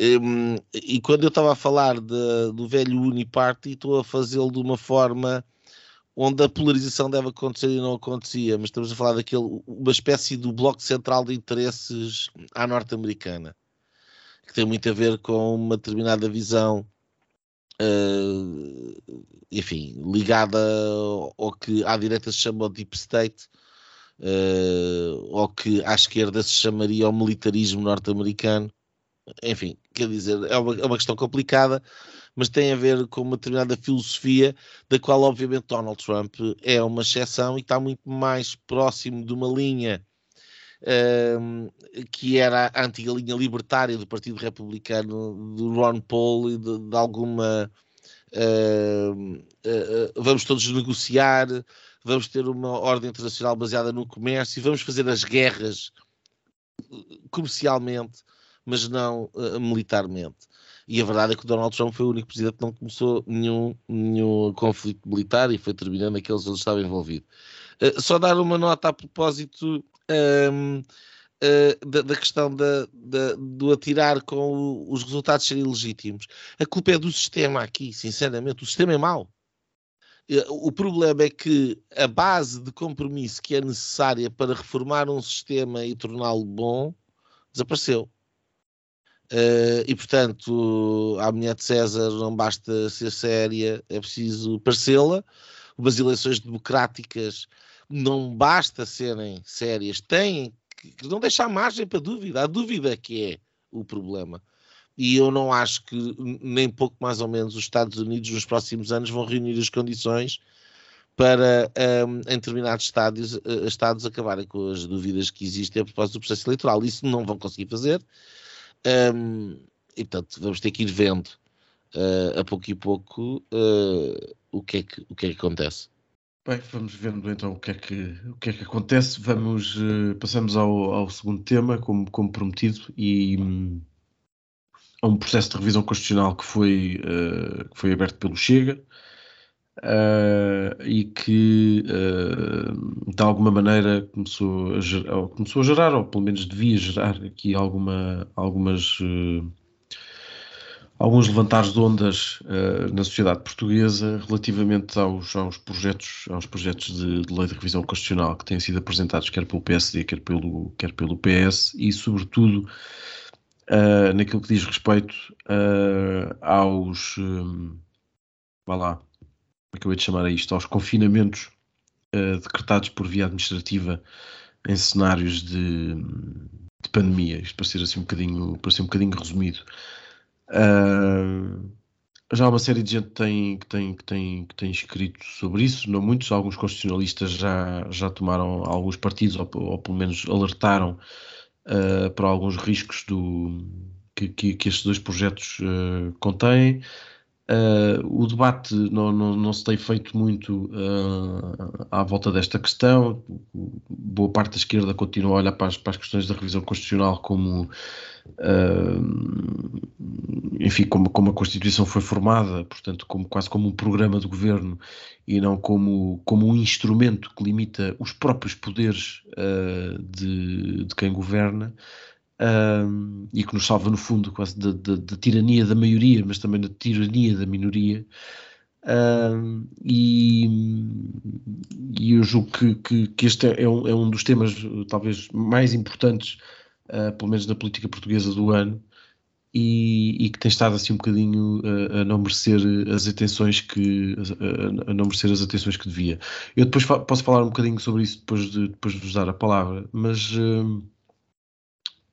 Um, e quando eu estava a falar de, do velho Uniparty, estou a fazê-lo de uma forma onde a polarização deve acontecer e não acontecia, mas estamos a falar daquele, uma espécie do bloco central de interesses à norte-americana, que tem muito a ver com uma determinada visão, uh, enfim, ligada ao, que à direita se chama o Deep State, uh, ou que à esquerda se chamaria o militarismo norte-americano. Enfim, quer dizer, é uma, é uma questão complicada, mas tem a ver com uma determinada filosofia, da qual, obviamente, Donald Trump é uma exceção e está muito mais próximo de uma linha uh, que era a antiga linha libertária do Partido Republicano, do Ron Paul e de, de alguma. Uh, uh, vamos todos negociar, vamos ter uma ordem internacional baseada no comércio e vamos fazer as guerras comercialmente, mas não uh, militarmente. E a verdade é que o Donald Trump foi o único presidente que não começou nenhum, nenhum conflito militar e foi terminando aqueles onde estava envolvido. Uh, só dar uma nota a propósito um, uh, da, da, questão da, da, do atirar com o, os resultados serem legítimos. A culpa é do sistema aqui, sinceramente. O sistema é mau. Eh, o problema é que a base de compromisso que é necessária para reformar um sistema e torná-lo bom desapareceu. Uh, e portanto, a mulher de César não basta ser séria, é preciso parecê-la. Umas eleições democráticas não basta serem sérias, têm que não deixar margem para dúvida. A dúvida que é o problema e eu não acho que nem pouco mais ou menos os Estados Unidos nos próximos anos vão reunir as condições para um, em determinados estádios, uh, estados acabarem com as dúvidas que existem a propósito do processo eleitoral. Isso não vão conseguir fazer. Um, e portanto vamos ter que ir vendo uh, a pouco e pouco uh, o, que é que, o que é que acontece. Bem, vamos vendo então o que é que, o que, é que acontece. Vamos, passamos ao, ao segundo tema, como, como prometido, e. A um processo de revisão constitucional que foi, uh, que foi aberto pelo Chega uh, e que uh, de alguma maneira começou a, gerar, começou a gerar, ou pelo menos devia gerar aqui alguma, algumas alguns levantares de ondas uh, na sociedade portuguesa relativamente aos, aos projetos, aos projetos de, de, lei de revisão constitucional que têm sido apresentados quer pelo PSD, quer pelo, quer pelo PS e, sobretudo, uh, naquilo que diz respeito uh, aos. Um, vá lá, ia te chamar a isto? Aos confinamentos uh, decretados por via administrativa em cenários de, de pandemia. Isto para ser assim um bocadinho, para ser um bocadinho resumido. Uh, já há uma série de gente tem, que, tem, que, tem, que tem escrito sobre isso, não muitos, alguns constitucionalistas já, já tomaram alguns partidos, ou, ou pelo menos alertaram uh, para alguns riscos do, que, que, que estes dois projetos uh, contêm. Uh, o debate não, não, não, se tem feito muito uh, à volta desta questão. Boa parte da esquerda continua a olhar para as, para as questões da revisão constitucional como, uh, enfim, como, como a Constituição foi formada, portanto, como, quase como um programa de governo e não como, como um instrumento que limita os próprios poderes de, de quem governa, um, e que nos salva, no fundo, quase da, da, da, tirania da maioria, mas também da tirania da minoria. Um, e, e, eu julgo que, que, que este é um, é um, dos temas, talvez, mais importantes, uh, pelo menos na política portuguesa do ano, e, e, que tem estado assim um bocadinho a, a não merecer as atenções que a, a, não merecer as atenções que devia. Eu depois fa posso falar um bocadinho sobre isso depois de, depois de vos dar a palavra, mas uh,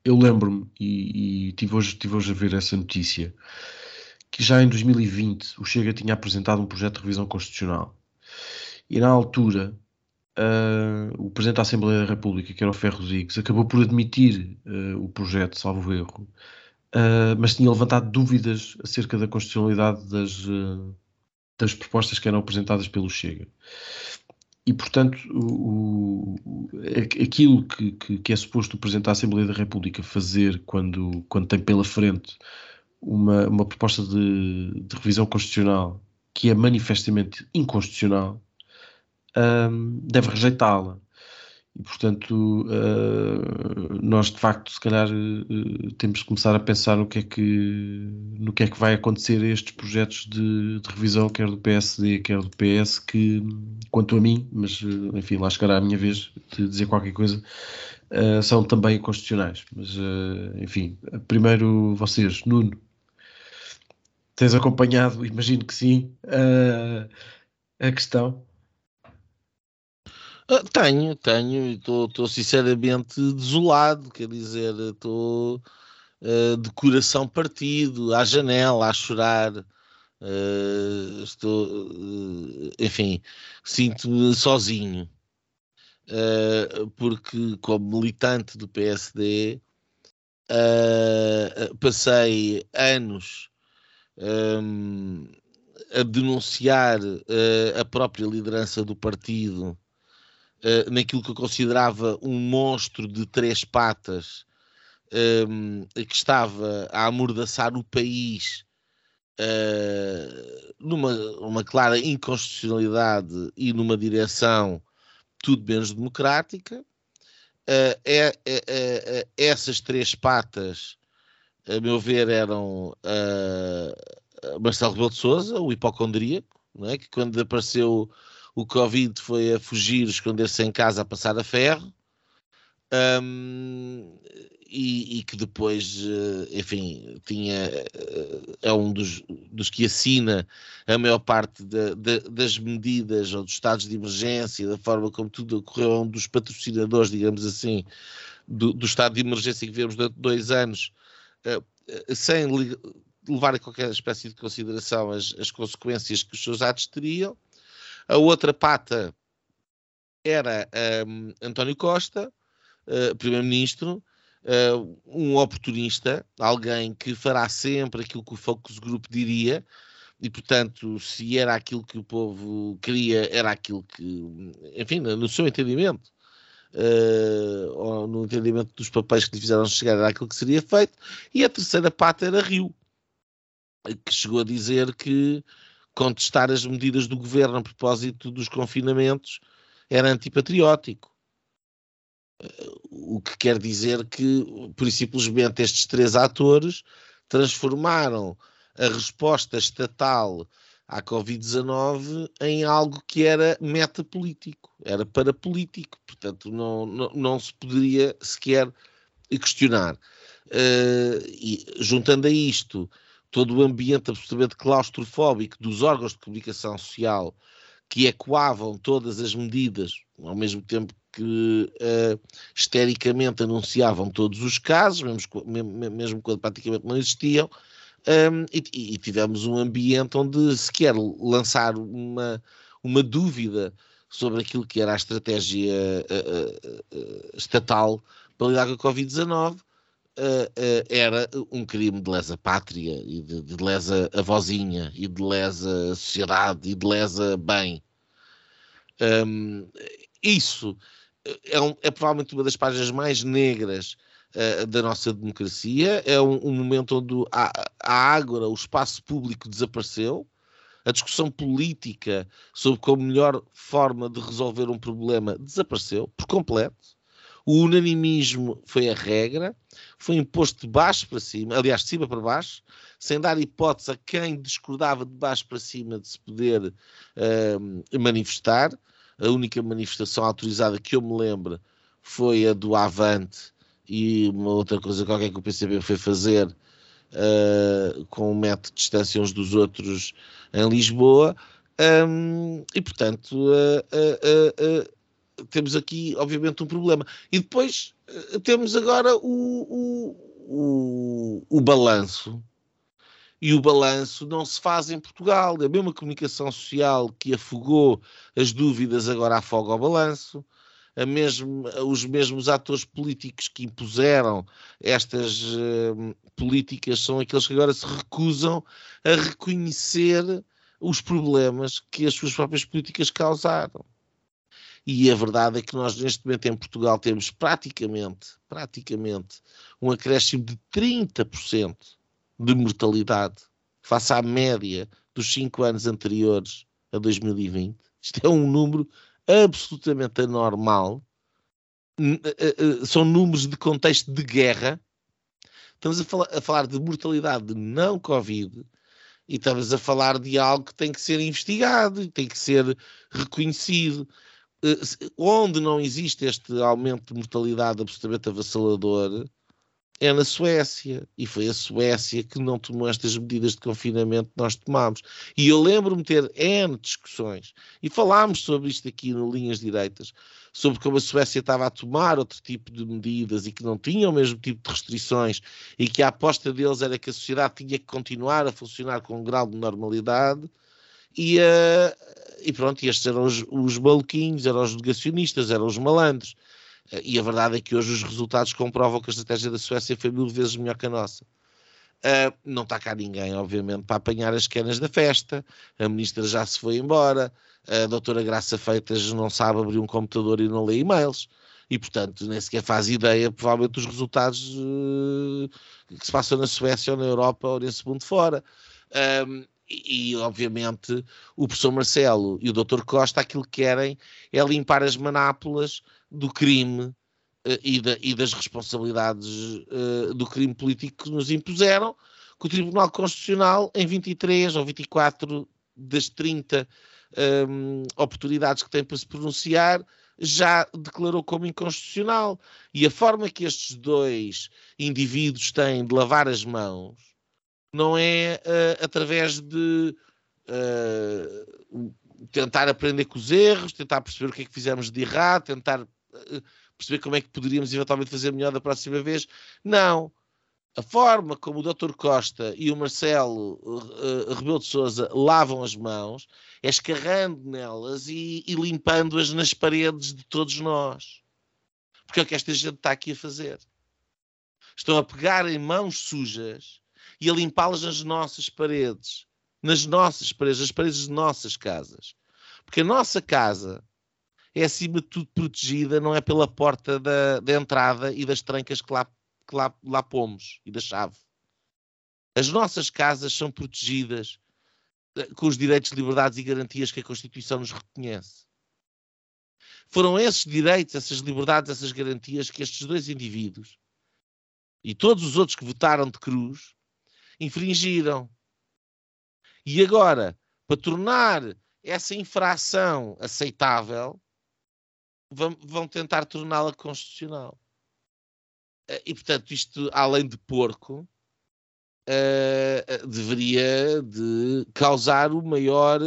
eu lembro-me, e, e tive, hoje, tive hoje a ver essa notícia, que já em 2020 o Chega tinha apresentado um projeto de revisão constitucional. E na altura, uh, o Presidente da Assembleia da República, que era o Ferro Rodrigues, acabou por admitir uh, o projeto, salvo erro, uh, mas tinha levantado dúvidas acerca da constitucionalidade das, das propostas que eram apresentadas pelo Chega e, portanto, o, o, aquilo que, que, que, é suposto o Presidente da Assembleia da República fazer quando, quando tem pela frente uma, uma proposta de, de revisão constitucional que é manifestamente inconstitucional, um, deve rejeitá-la. E, portanto, uh, nós de facto, se calhar, uh, temos de começar a pensar no que é que, no que, é que vai acontecer a estes projetos de, de, revisão, quer do PSD, quer do PS, que, quanto a mim, mas uh, enfim, lá chegará a minha vez de dizer qualquer coisa, são também constitucionais. Mas, enfim, primeiro vocês, Nuno, tens acompanhado, imagino que sim, a questão. Ah, tenho, tenho, e estou sinceramente desolado, quer dizer, estou uh, de coração partido, à janela, a chorar. Uh, estou, uh, enfim, sinto-me sozinho, porque, como militante do PSD, passei anos um, a denunciar a própria liderança do partido uh, naquilo que eu considerava um monstro de três patas um, ehm, que estava a amordaçar o país uh, numa uma clara inconstitucionalidade e numa direção tudo menos democrática. Uh, é, é, é, essas três patas, a meu ver, eram Marcelo Rebelo de Souza, o hipocondríaco, é? que quando apareceu o Covid foi a fugir, esconder-se em casa a passar a ferro. Um, e, e, que depois, eh, enfim, tinha, eh, é um dos, dos que assina a maior parte de, de, das medidas ou dos estados de emergência, da forma como tudo ocorreu, é um dos patrocinadores, digamos assim, do, do estado de emergência que vivemos durante dois anos, uh, sem levar a qualquer espécie de consideração as, as consequências que os seus atos teriam. A outra pata era um, António Costa, uh, primeiro-ministro, uh, um oportunista, alguém que fará sempre aquilo que o Focus Group diria, e portanto, se era aquilo que o povo queria, era aquilo que, enfim, no seu entendimento, uh, ou no entendimento dos papéis que lhe fizeram chegar, era aquilo que seria feito, e a terceira pata era Rio, que chegou a dizer que contestar as medidas do governo a propósito dos confinamentos era antipatriótico. O que quer dizer que, por simplesmente, estes três atores transformaram a resposta estatal à Covid-19 em algo que era metapolítico, era parapolítico, portanto, não, não, não se poderia sequer questionar. Uh, e juntando a isto todo o ambiente absolutamente claustrofóbico dos órgãos de comunicação social que ecoavam todas as medidas, ao mesmo tempo que uh, anunciavam todos os casos, mesmo, mesmo quando praticamente não existiam, um, e, e, tivemos um ambiente onde sequer lançar uma, uma dúvida sobre aquilo que era a estratégia uh, uh, estatal para lidar com a Covid-19 uh, uh, era um crime de lesa pátria e de, de lesa avózinha e de lesa sociedade e de lesa bem. Um, isso é, um, é, provavelmente uma das páginas mais negras uh, da nossa democracia. É um, um momento onde há, a Ágora, o espaço público desapareceu, a discussão política sobre como melhor forma de resolver um problema desapareceu por completo. O unanimismo foi a regra, foi imposto de baixo para cima, aliás, de cima para baixo, sem dar hipótese a quem discordava de baixo para cima de se poder uh, manifestar. A única manifestação autorizada que eu me lembro foi a do Avante e uma outra coisa qualquer que o PCB foi fazer uh, com um metro de distância uns dos outros em Lisboa. Um, e portanto, uh, uh, temos aqui, obviamente, um problema. E depois temos agora o, o, o, o balanço. E o balanço não se faz em Portugal. É a mesma comunicação social que afogou as dúvidas, agora afoga o balanço mesmo, os mesmos atores políticos que impuseram estas uh, políticas são aqueles que agora se recusam a reconhecer os problemas que as suas próprias políticas causaram. E a verdade é que nós neste momento em Portugal temos praticamente, praticamente um acréscimo de 30% de mortalidade face à média dos cinco anos anteriores a 2020. Isto é um número absolutamente anormal. Eh, eh, são números de contexto de guerra. Estamos a falar, a falar de mortalidade de não Covid e estamos a falar de algo que tem que ser investigado, tem que ser reconhecido. Eh, onde não existe este aumento de mortalidade absolutamente avassalador, é na Suécia. E foi a Suécia que não tomou estas medidas de confinamento que nós tomámos. E eu lembro-me ter N discussões, e falámos sobre isto aqui no Linhas Direitas, sobre como a Suécia estava a tomar outro tipo de medidas e que não tinha o mesmo tipo de restrições, e que a aposta deles era que a sociedade tinha que continuar a funcionar com um grau de normalidade. E, uh, e pronto, estes eram os, os maluquinhos, eram os negacionistas, eram os malandros. E a verdade é que hoje os resultados comprovam que a estratégia da Suécia foi mil vezes melhor que a nossa. Uh, não está cá ninguém, obviamente, para apanhar as quenas da festa. A ministra já se foi embora. A doutora Graça Feitas não sabe abrir um computador e não lê e-mails. E, portanto, nem sequer faz ideia, provavelmente, dos resultados uh, que se passam na Suécia ou na Europa ou nesse mundo fora. Um, e, obviamente, o professor Marcelo e o doutor Costa aquilo que querem é limpar as manápolas do crime uh, e, da, e, das responsabilidades uh, do crime político que nos impuseram, que o Tribunal Constitucional, em 23 ou 24 das 30 um, ehm, oportunidades que tem para se pronunciar, já declarou como inconstitucional. E a forma que estes dois indivíduos têm de lavar as mãos não é uh, através de uh, tentar aprender com os erros, tentar perceber o que é que fizemos de errado, tentar eh, perceber como é que poderíamos eventualmente fazer melhor da próxima vez. Não. A forma como o Dr. Costa e o Marcelo uh, Rebelo de Souza lavam as mãos é escarrando nelas e, e limpando-as nas paredes de todos nós. Porque é o que esta gente está aqui a fazer. Estão a pegar em mãos sujas e a limpá-las nas nossas paredes. Nas nossas paredes, nas paredes de nossas casas. Porque a nossa casa é acima de tudo protegida, não é pela porta da, da entrada e das trancas que lá, que lá, lá pomos e da chave. As nossas casas são protegidas eh, com os direitos, liberdades e garantias que a Constituição nos reconhece. Foram esses direitos, essas liberdades, essas garantias que estes dois indivíduos e todos os outros que votaram de cruz infringiram. E agora, para tornar essa infração aceitável, vão, tentar torná-la constitucional. Eh, e, portanto, isto, além de porco, uh, deveria de causar o maior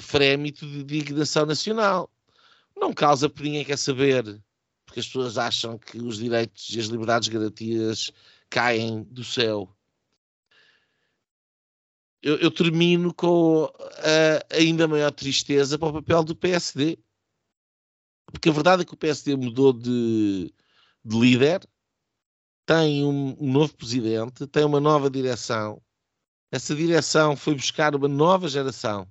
frémito de indignação nacional. Não causa porque ninguém quer saber, porque as pessoas acham que os direitos e as liberdades garantidas caem do céu. Eu, eu termino com a ainda maior tristeza para o papel do PSD porque a verdade é que o PSD mudou de, de líder, tem um, um novo presidente, tem uma nova direção. Essa direção foi buscar uma nova geração.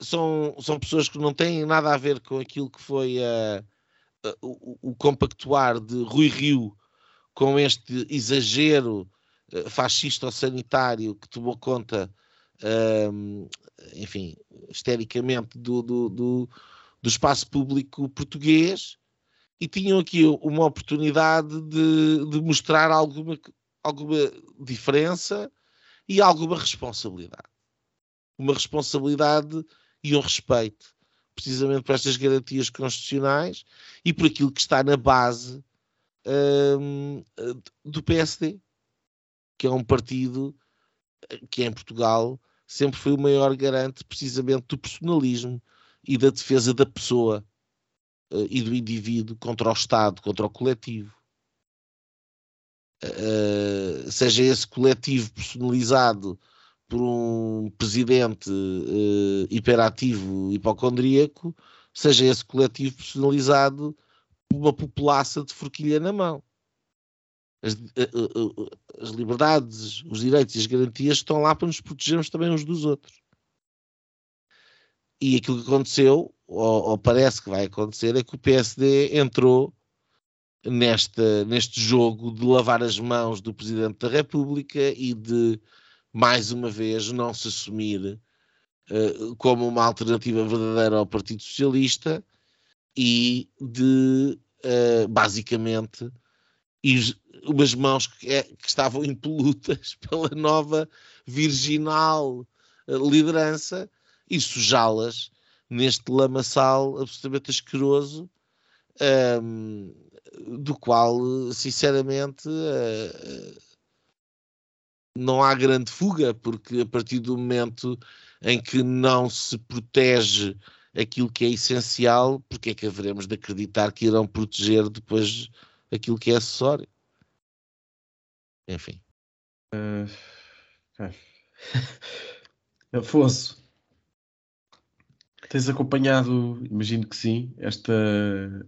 São, são pessoas que não têm nada a ver com aquilo que foi o, o, compactuar de Rui Rio com este exagero fascista ou sanitário que tomou conta, um, enfim, histericamente do, do, do, do, espaço público português e tinham aqui uma oportunidade de, de mostrar alguma, alguma diferença e alguma responsabilidade. Uma responsabilidade e um respeito, precisamente por estas garantias constitucionais e por aquilo que está na base um, do PSD, que é um partido que em Portugal sempre foi o maior garante precisamente do personalismo e da defesa da pessoa uh, e do indivíduo contra o Estado, contra o coletivo. Uh, seja esse coletivo personalizado por um presidente uh, hiperativo, hipocondríaco, seja esse coletivo personalizado por uma populaça de forquilha na mão. As, as, liberdades, os direitos e as garantias estão lá para nos protegermos também uns dos outros. E aquilo que aconteceu, ou, ou parece que vai acontecer, é que o PSD entrou nesta, neste jogo de lavar as mãos do Presidente da República e de, mais uma vez, não se assumir uh, como uma alternativa verdadeira ao Partido Socialista e de, uh, basicamente, ir, umas mãos que, é, que, estavam [LAUGHS] impolutas pela nova virginal uh, liderança e sujá-las neste lamaçal absolutamente asqueroso. Um, ehm, do qual, sinceramente, eh, não há grande fuga, porque a partir do momento em que não se protege aquilo que é essencial, porque é que haveremos de acreditar que irão proteger depois aquilo que é acessório? Enfim. Uh, [LAUGHS] Afonso, Tens acompanhado, imagino que sim, esta,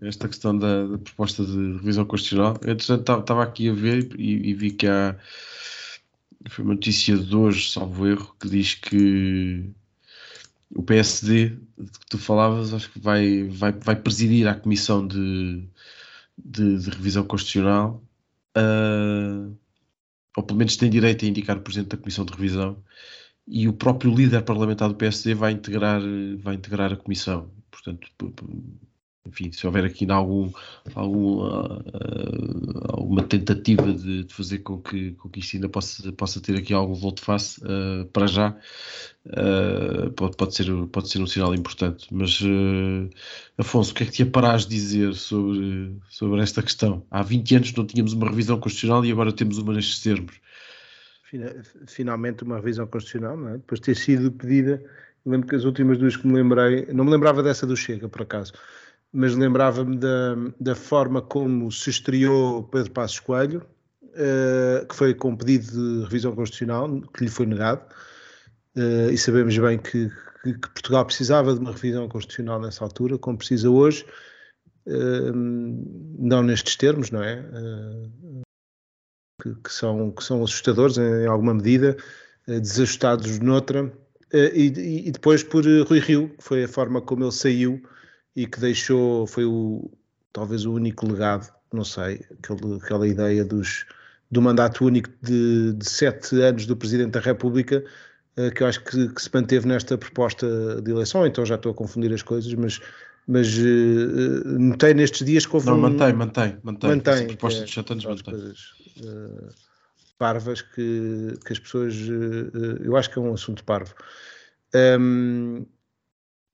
esta questão da, da proposta de revisão constitucional. Eu, estava aqui a ver e, e, vi que há. Foi uma notícia de hoje, salvo erro, que diz que o PSD, de que tu falavas, acho que vai, vai, vai presidir a comissão de, de, de revisão constitucional, uh, ou pelo menos tem direito a indicar o presidente da comissão de revisão e o próprio líder parlamentar do PSD vai integrar, vai integrar a comissão. Portanto, enfim, se houver aqui algum, algum, uh, alguma tentativa de, de, fazer com que, com que isto ainda possa, possa ter aqui algum volte-face, uh, para já, uh, pode, pode, ser, pode ser um sinal importante. Mas, Afonso, o que é que te aparás dizer sobre, sobre esta questão? Há 20 anos não tínhamos uma revisão constitucional e agora temos uma nestes termos finalmente uma revisão constitucional, é? depois de ter sido pedida. lembro que as últimas duas que me lembrei, não me lembrava dessa do Chega, por acaso, mas lembrava-me da, da forma como se estreou Pedro Passos Coelho, uh, que foi com pedido de revisão constitucional, que lhe foi negado, uh, e sabemos bem que, que, que, Portugal precisava de uma revisão constitucional nessa altura, como precisa hoje, uh, não nestes termos, não é? que, que, são, que são assustadores em, alguma medida, desajustados noutra, e, e, depois por Rui Rio, que foi a forma como ele saiu e que deixou, foi o, talvez o único legado, não sei, aquele, aquela ideia dos, do mandato único de, de, sete anos do Presidente da República, que eu acho que, que, se manteve nesta proposta de eleição, então já estou a confundir as coisas, mas, mas notei nestes dias que houve Não, um... mantém, mantém, mantém. mantém Essa proposta é, de sete anos mantém. Coisas, uh, parvas que, que as pessoas. Uh, eu acho que é um assunto parvo. Um,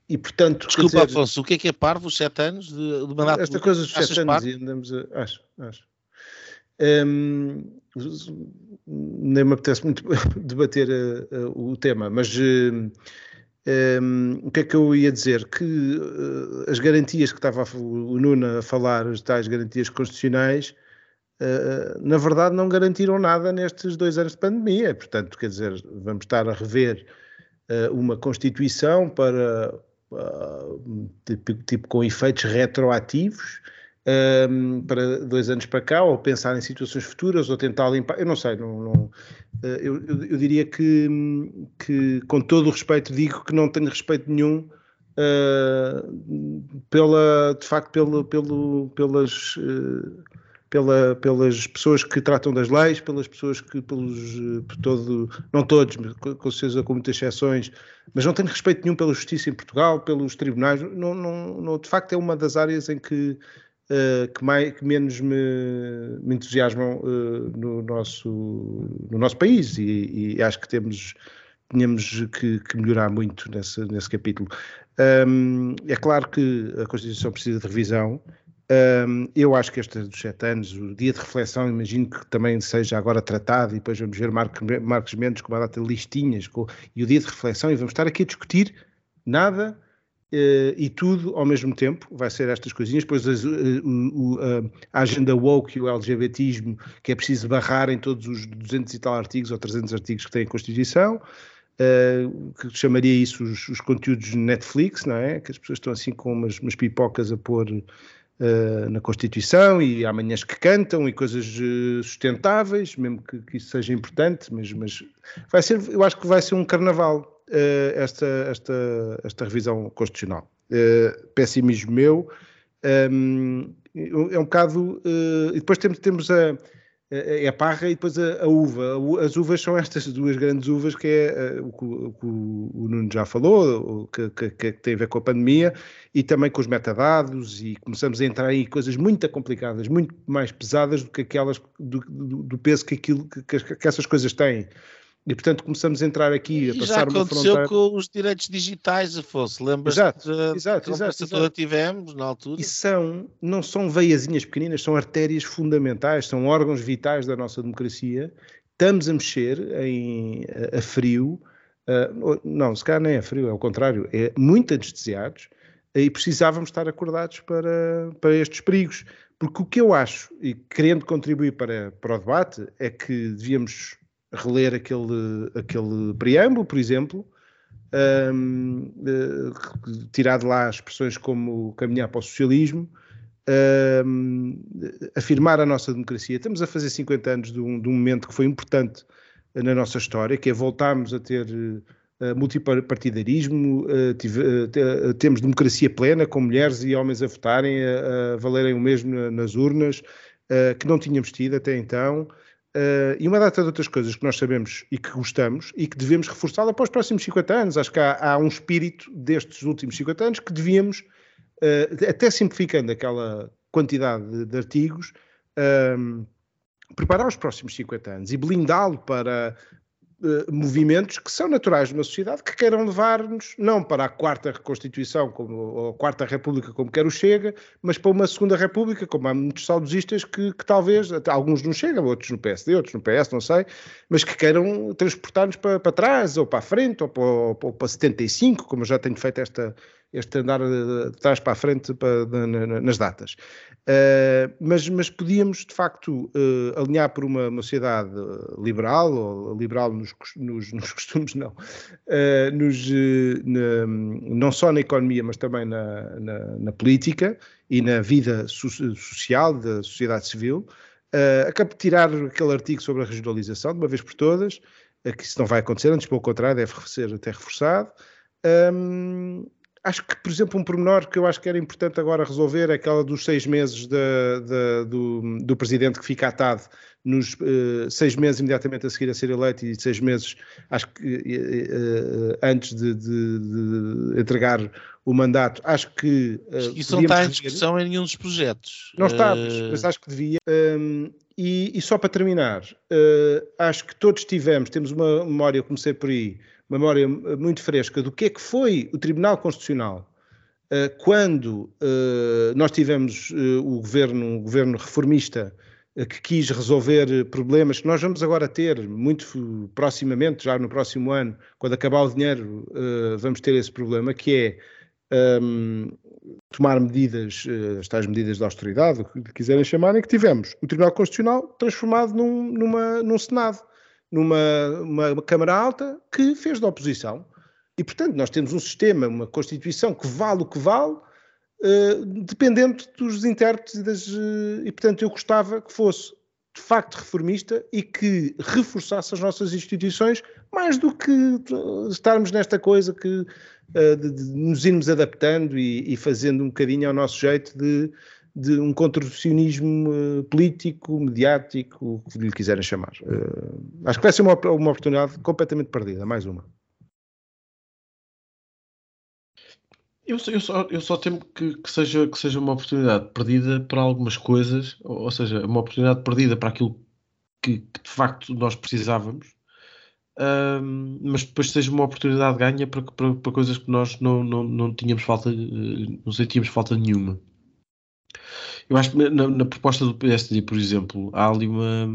e portanto. Desculpa, dizer, Afonso, o que é que é parvo? Os sete anos de, de mandato? Esta coisa dos sete anos e andamos a. Acho, acho. Um, nem me apetece muito [LAUGHS] debater uh, uh, o tema, mas uh, um, o que é que eu ia dizer? Que as garantias que estava o Nuno a falar, as tais garantias constitucionais, Uh, na verdade não garantiram nada nestes dois anos de pandemia. Portanto, quer dizer, vamos estar a rever uh, uma Constituição para uh, tipo, tipo, com efeitos retroativos para dois anos para cá, ou pensar em situações futuras, ou tentar limpar. Eu não sei, não, não eu, eu, eu, diria que, que, com todo o respeito, digo que não tenho respeito nenhum. pela, de facto, pelo, pelo, pelas pela, pelas pessoas que tratam das leis, pelas pessoas que, pelos, por todo, não todos, com certeza com muitas exceções, mas não tenho respeito nenhum pela justiça em Portugal, pelos tribunais. Não, não, não de facto, é uma das áreas em que, uh, que, mais, que menos me, me entusiasmam uh, no, nosso, no nosso país e, e acho que temos tínhamos que, que, melhorar muito nesse, nesse capítulo. Um, é claro que a Constituição precisa de revisão, um, eu acho que este dos sete anos, o dia de reflexão, imagino que também seja agora tratado, e depois vamos ver Marcos, Marcos Mendes com uma data de listinhas, com, e o dia de reflexão, e vamos estar aqui a discutir nada uh, e tudo ao mesmo tempo, vai ser estas coisinhas, depois uh, uh, a agenda woke e o LGBTismo, que é preciso barrar em todos os 200 e tal artigos ou 300 artigos que tem a Constituição, Uh, que chamaria isso os, os, conteúdos Netflix, não é? Que as pessoas estão assim com umas, umas pipocas a pôr uh, na Constituição e há manhãs que cantam e coisas uh, sustentáveis, mesmo que, que, isso seja importante, mas, mas, vai ser, eu acho que vai ser um carnaval uh, esta, esta, esta revisão constitucional. pessimismo meu. Um, é um bocado. e depois temos, temos a é a parra e depois a, a, uva. As uvas são estas duas grandes uvas que é o que o, o, o Nuno já falou, que, que, que, tem a ver com a pandemia e também com os metadados e começamos a entrar em coisas muito complicadas, muito mais pesadas do que aquelas do, do, do peso que, aquilo, que, que essas coisas têm. E, portanto, começamos a entrar aqui, a e passar já aconteceu com os direitos digitais, Afonso. Lembras exato, da exato, exato, toda tivemos na altura? E são, não são veiazinhas pequeninas, são artérias fundamentais, são órgãos vitais da nossa democracia. Estamos a mexer em, a, a frio, uh, não, se calhar nem é frio, é o contrário, é muito anestesiados e precisávamos estar acordados para, para estes perigos. Porque o que eu acho, e querendo contribuir para, para o debate, é que devíamos reler aquele, aquele preâmbulo, por exemplo, um, uh, tirar de lá expressões como caminhar para o socialismo, um, afirmar a nossa democracia. Estamos a fazer 50 anos de um, de um, momento que foi importante na nossa história, que é voltarmos a ter uh, multipartidarismo, uh, tive, uh, temos democracia plena, com mulheres e homens a votarem, a, a valerem o mesmo nas urnas, que não tínhamos tido até então. Uh, e uma data de outras coisas que nós sabemos e que gostamos e que devemos reforçá-la para os próximos 50 anos. Acho que há, há, um espírito destes últimos 50 anos que devíamos, uh, até simplificando aquela quantidade de, de artigos, uh, preparar os próximos 50 anos e blindá-lo para Uh, movimentos que são naturais de uma sociedade que queiram levar-nos não para a quarta Constituição como, ou a quarta República como quer o Chega, mas para uma segunda República, como há muitos saudosistas que, que talvez, alguns não chegam, outros no PSD, outros no PS, não sei, mas que queiram transportar-nos para, para trás, ou para a frente, ou para, ou para 75, como eu já tenho feito esta, este andar de trás para a frente para, nas datas. Uh, mas, mas podíamos, de facto, uh, alinhar por uma, uma, sociedade liberal, ou liberal nos, nos, [LAUGHS] nos costumes, não, uh, nos, na, não só na economia, mas também na, na, na política e na vida so social da sociedade civil, acabo de tirar aquele artigo sobre a regionalização, de uma vez por todas, que isso não vai acontecer, antes pelo contrário, deve ser até reforçado. Um, acho que, por exemplo, um pormenor que eu acho que era importante agora resolver é aquela dos seis meses de, de, do, do, presidente que fica atado nos uh, seis meses imediatamente a seguir a ser eleito e seis meses, acho que uh, uh, antes de, de, entregar o mandato, acho que. Isso não está em discussão em nenhum dos projetos. Não está, mas, mas acho que devia. Um, e, e, só para terminar, acho que todos tivemos, temos uma memória, eu comecei por aí, memória muito fresca do que é que foi o Tribunal Constitucional uh, quando uh, nós tivemos o governo, o governo reformista que quis resolver problemas que nós vamos agora ter muito proximamente, já no próximo ano, quando acabar o dinheiro, vamos ter esse problema, que é um, tomar medidas, as tais medidas de austeridade, o que quiserem chamar, em que tivemos o Tribunal Constitucional transformado num, numa, num Senado numa uma, Câmara Alta que fez da oposição. E, portanto, nós temos um sistema, uma Constituição que vale o que vale, uh, dependente dos intérpretes e das. Uh, e, portanto, eu gostava que fosse de facto reformista e que reforçasse as nossas instituições mais do que estarmos nesta coisa que uh, de, de nos irmos adaptando e, e, fazendo um bocadinho ao nosso jeito de, de um contorcionismo uh, político, mediático, o que lhe quiserem chamar. Uh, acho que vai ser uma, uma oportunidade completamente perdida, mais uma. Eu, eu, só, eu só temo que, que, seja, que seja uma oportunidade perdida para algumas coisas, ou, ou seja, uma oportunidade perdida para aquilo que, que de facto nós precisávamos, um, mas depois seja uma oportunidade ganha para, para, para coisas que nós não, não, não tínhamos falta, eh, não sentíamos falta nenhuma. Eu acho que na, na, proposta do PSD, por exemplo, há ali uma,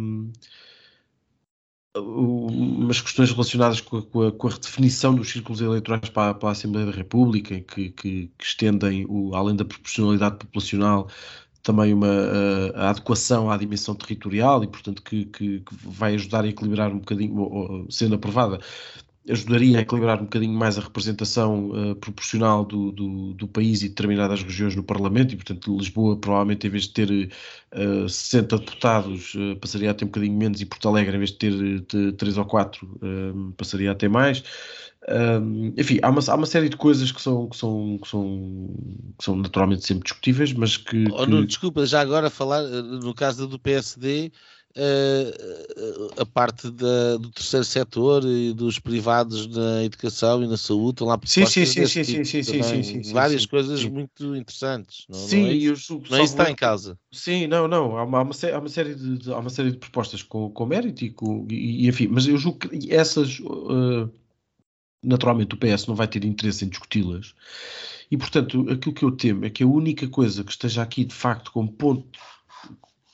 umas questões relacionadas com a, com, a, com a, redefinição dos círculos eleitorais para, para a Assembleia da República, que, que, que estendem, o, além da proporcionalidade populacional, também uma a, a adequação à dimensão territorial e, portanto, que, que, que, vai ajudar a equilibrar um bocadinho, sendo aprovada, ajudaria a equilibrar um bocadinho mais a representação uh, proporcional do, do, do, país e determinadas regiões no Parlamento, e portanto Lisboa provavelmente em vez de ter uh, eh, 60 deputados uh, passaria a ter um bocadinho menos e Porto Alegre em vez de ter de 3 ou 4 passaria a ter mais. enfim, há uma, há uma série de coisas que são, que são, que são, que são naturalmente sempre discutíveis, mas que, oh, não, desculpa, já agora falar no caso do PSD uh, a parte da, do terceiro setor e dos privados na educação e na saúde estão lá sim, sim, sim, sim, tipo sim, sim, sim, sim, várias sim, coisas sim. muito interessantes não, sim, não é isso, não é isso está em causa sim, não, não há uma, há uma, há uma série de há uma série de propostas com, com mérito e, com, e, enfim, mas eu julgo que essas uh, naturalmente o PS não vai ter interesse em discuti-las e portanto aquilo que eu temo é que a única coisa que esteja aqui de facto como ponto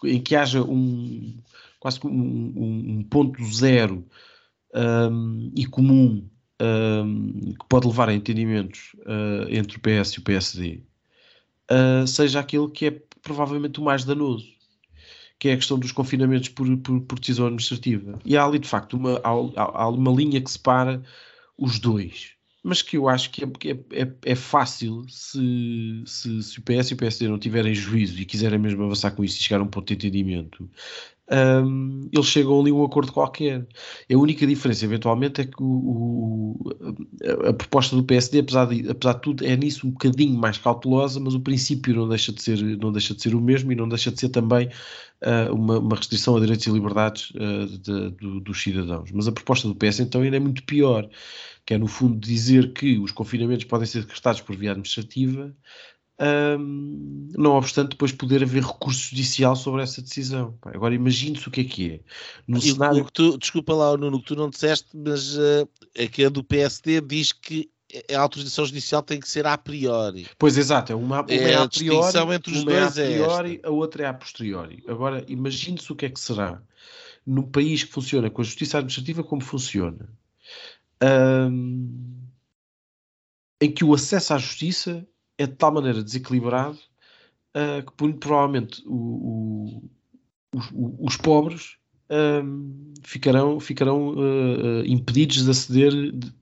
em que haja um quase um, um, um ponto zero um, e comum que pode levar a entendimentos uh, entre o PS e o PSD, uh, seja aquele que é provavelmente o mais danoso, que é a questão dos confinamentos por, por, por decisão administrativa. E há ali, de facto, uma, há, há uma linha que separa os dois mas que eu acho que é, é, é, é fácil se, se, se, o PS e o PSD não tiverem juízo e quiserem mesmo avançar com isso e chegar a um ponto de entendimento, um, eles chegam ali a um acordo qualquer. A única diferença, eventualmente, é que o, o, a, a, proposta do PSD, apesar de, apesar de tudo, é nisso um bocadinho mais cautelosa, mas o princípio não deixa de ser, não deixa de ser o mesmo e não deixa de ser também uh, uma, uma, restrição a direitos e liberdades uh, de, de, dos cidadãos. Mas a proposta do PS, então, ainda é muito pior, que é, no fundo, dizer que os confinamentos podem ser decretados por via administrativa, um, não obstante depois poder haver recurso judicial sobre essa decisão. Agora imagine-se o que é que é. No cenário... tu, desculpa lá, Nuno, que tu não disseste, mas uh, é que a do PSD diz que a autorização judicial tem que ser a priori. Pois exato, é uma, uma é, é a, priori, entre os uma dois é a priori, é a outra é a posteriori. Agora imagine-se o que é que será num país que funciona com a justiça administrativa como funciona. Um, em que o acesso à justiça é de tal maneira desequilibrado uh, que provavelmente o, o, os, os, pobres um, ficarão, ficarão uh, impedidos de aceder de, de,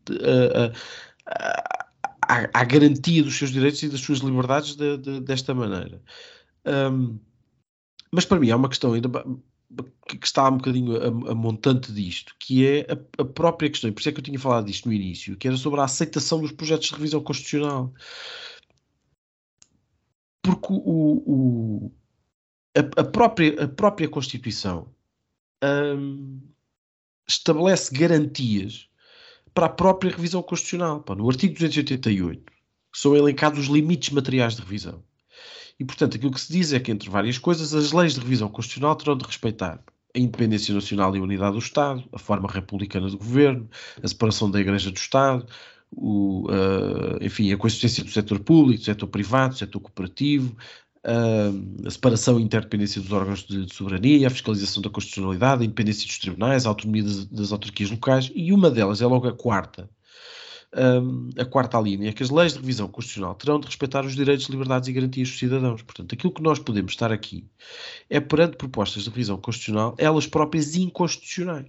à, garantia dos seus direitos e das suas liberdades de, desta maneira. Um, mas para mim há uma questão ainda que, está um bocadinho a, a montante disto, que é a, a, própria questão, por isso é que eu tinha falado disto no início, que era sobre a aceitação dos projetos de revisão constitucional porque o, o a, a, própria, a própria Constituição um, estabelece garantias para a própria revisão constitucional. Pá, no artigo 288 são elencados os limites materiais de revisão. E, portanto, aquilo que se diz é que, entre várias coisas, as leis de revisão constitucional terão de respeitar a independência nacional e a unidade do Estado, a forma republicana do governo, a separação da Igreja do Estado, o, uh, enfim, a consistência do setor público, do setor privado, do setor cooperativo, uh, a separação e interdependência dos órgãos de, de, soberania, a fiscalização da constitucionalidade, a independência dos tribunais, a autonomia das, das autarquias locais, e uma delas é logo a quarta, um, a quarta linha, é que as leis de revisão constitucional terão de respeitar os direitos, liberdades e garantias dos cidadãos. Portanto, aquilo que nós podemos estar aqui é perante propostas de revisão constitucional, elas próprias inconstitucionais.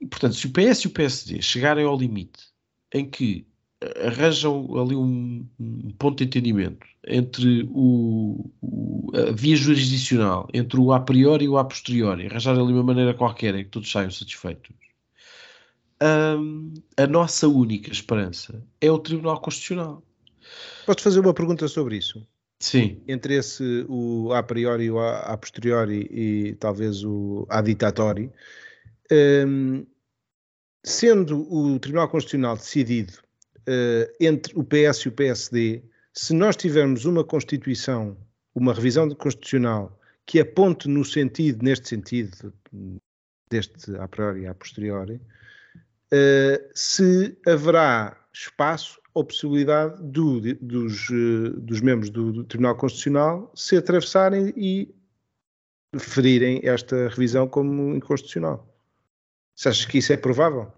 E, portanto, se o PS e o PSD chegarem ao limite em que arranjam ali um, um ponto de entendimento entre o, o, a via jurisdicional, entre o a priori e o a posteriori, arranjar ali uma maneira qualquer em que todos saiam satisfeitos. Um, a nossa única esperança é o Tribunal Constitucional. Posso fazer uma pergunta sobre isso? Sim. Entre esse, o a priori e o a, a posteriori e talvez o a ditatori, um, sendo o Tribunal Constitucional decidido uh, entre o PS e o PSD, se nós tivermos uma Constituição, uma revisão constitucional que aponte no sentido, neste sentido, deste a priori e a posteriori, uh, se haverá espaço ou possibilidade do, dos, uh, dos membros do, do, Tribunal Constitucional se atravessarem e ferirem esta revisão como inconstitucional. Você acha que isso é provável?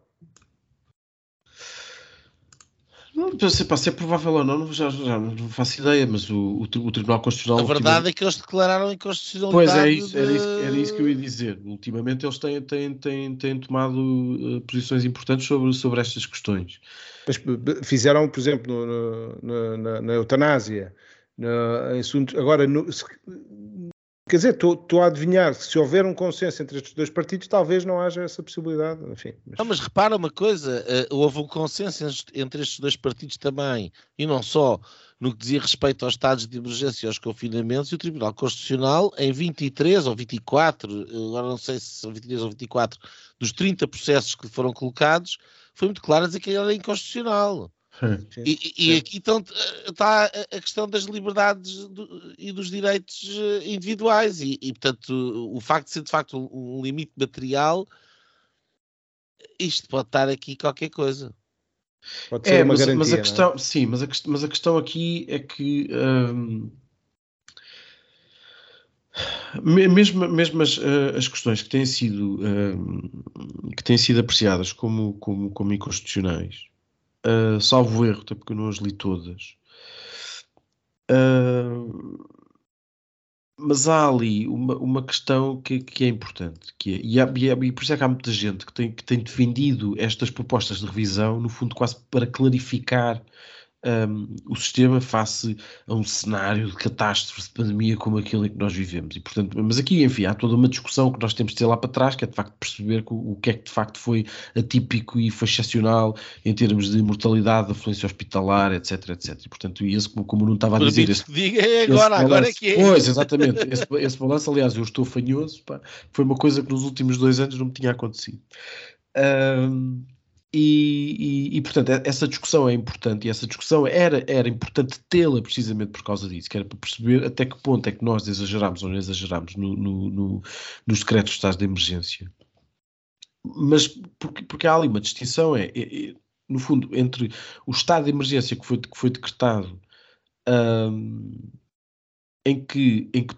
Não sei para se é provável ou não, já, já não faço ideia, mas o, o, o Tribunal Constitucional. A verdade ultimamente... é que eles declararam inconstitucionalidade. Pois é, isso, era, isso, era isso que eu ia dizer. Ultimamente eles têm, têm, têm, têm tomado uh, posições importantes sobre, sobre estas questões. Mas fizeram, por exemplo, no, no, na, na, eutanásia, na, em, agora no, Quer dizer, estou a adivinhar que se houver um consenso entre estes dois partidos, talvez não haja essa possibilidade. Enfim, mas... Não, mas repara uma coisa: uh, houve um consenso entre estes dois partidos também, e não só no que dizia respeito aos estados de emergência e aos confinamentos, e o Tribunal Constitucional, em 23 ou 24, agora não sei se são 23 ou 24, dos 30 processos que foram colocados, foi muito claro a dizer que ele era inconstitucional. E, e, aqui então está a questão das liberdades do, e dos direitos eh, individuais e, e, portanto o facto de ser de facto um, um, limite material isto pode estar aqui qualquer coisa pode ser é, uma mas, garantia, mas a é? questão é? sim mas a, mas a questão aqui é que hum, mesmo, mesmo as, eh, as questões que têm sido hum, que têm sido apreciadas como, como, como inconstitucionais uh, salvo erro, até porque eu não as li todas. Uh, mas há ali uma, uma questão que, que é importante, que é, e, há, e, por isso é que há muita gente que tem, que tem defendido estas propostas de revisão, no fundo quase para clarificar um, o sistema face a um cenário de catástrofe de pandemia como aquele em que nós vivemos. E, portanto, mas aqui, enfim, há toda uma discussão que nós temos de ter lá para trás, que é de facto perceber o, o que é que de facto foi atípico e foi excepcional em termos de mortalidade, afluência hospitalar, etc, etc. E, portanto, esse, como, como não estava a dizer... Esse, diga é agora, agora é que é. Pois, exatamente. esse, esse balanço, aliás, eu estou fanhoso, pá, foi uma coisa que nos últimos dois anos não me tinha acontecido. Um, e, e, portanto, essa discussão é importante e essa discussão era, era importante tê-la precisamente por causa disso, que era para perceber até que ponto é que nós exageramos ou não exageramos no, no, no, nos decretos de estado de emergência. Mas porque, porque há ali uma distinção, é, é, é, no fundo, entre o estado de emergência que foi, que foi decretado, um, em, que, em que,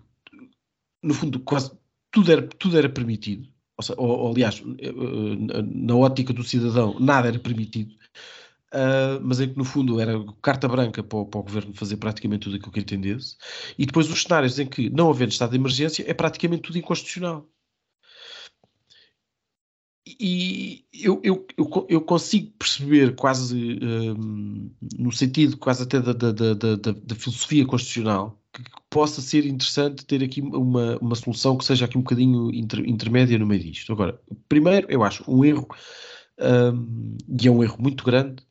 no fundo, quase tudo era, tudo era permitido ou, ou, aliás, na ótica do cidadão, nada era permitido, uh, mas em que no fundo era carta branca para o, para o, governo fazer praticamente tudo aquilo que entendesse, e depois os cenários em que, não havendo estado de emergência, é praticamente tudo inconstitucional. E eu, eu, eu, eu consigo perceber quase, um, no sentido quase até da, da, da, da, da filosofia constitucional, que possa ser interessante ter aqui uma, uma solução que seja aqui um bocadinho inter, intermédia no meio disto. Agora, primeiro, eu acho um erro, um, e é um erro muito grande,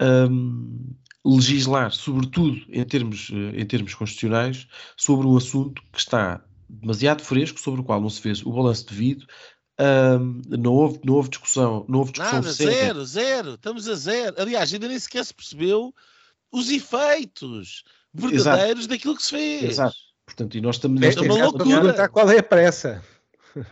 um, legislar, sobretudo em termos, em termos constitucionais, sobre um assunto que está demasiado fresco, sobre o qual não se fez o balanço devido, um, não, houve, não houve discussão. Não houve discussão Nada, zero, zero. Estamos a zero. Aliás, ainda nem sequer se percebeu os efeitos verdadeiros Exato. daquilo que se fez. Exato. Portanto, e nós estamos. É, uma loucura. Qual é a pressa?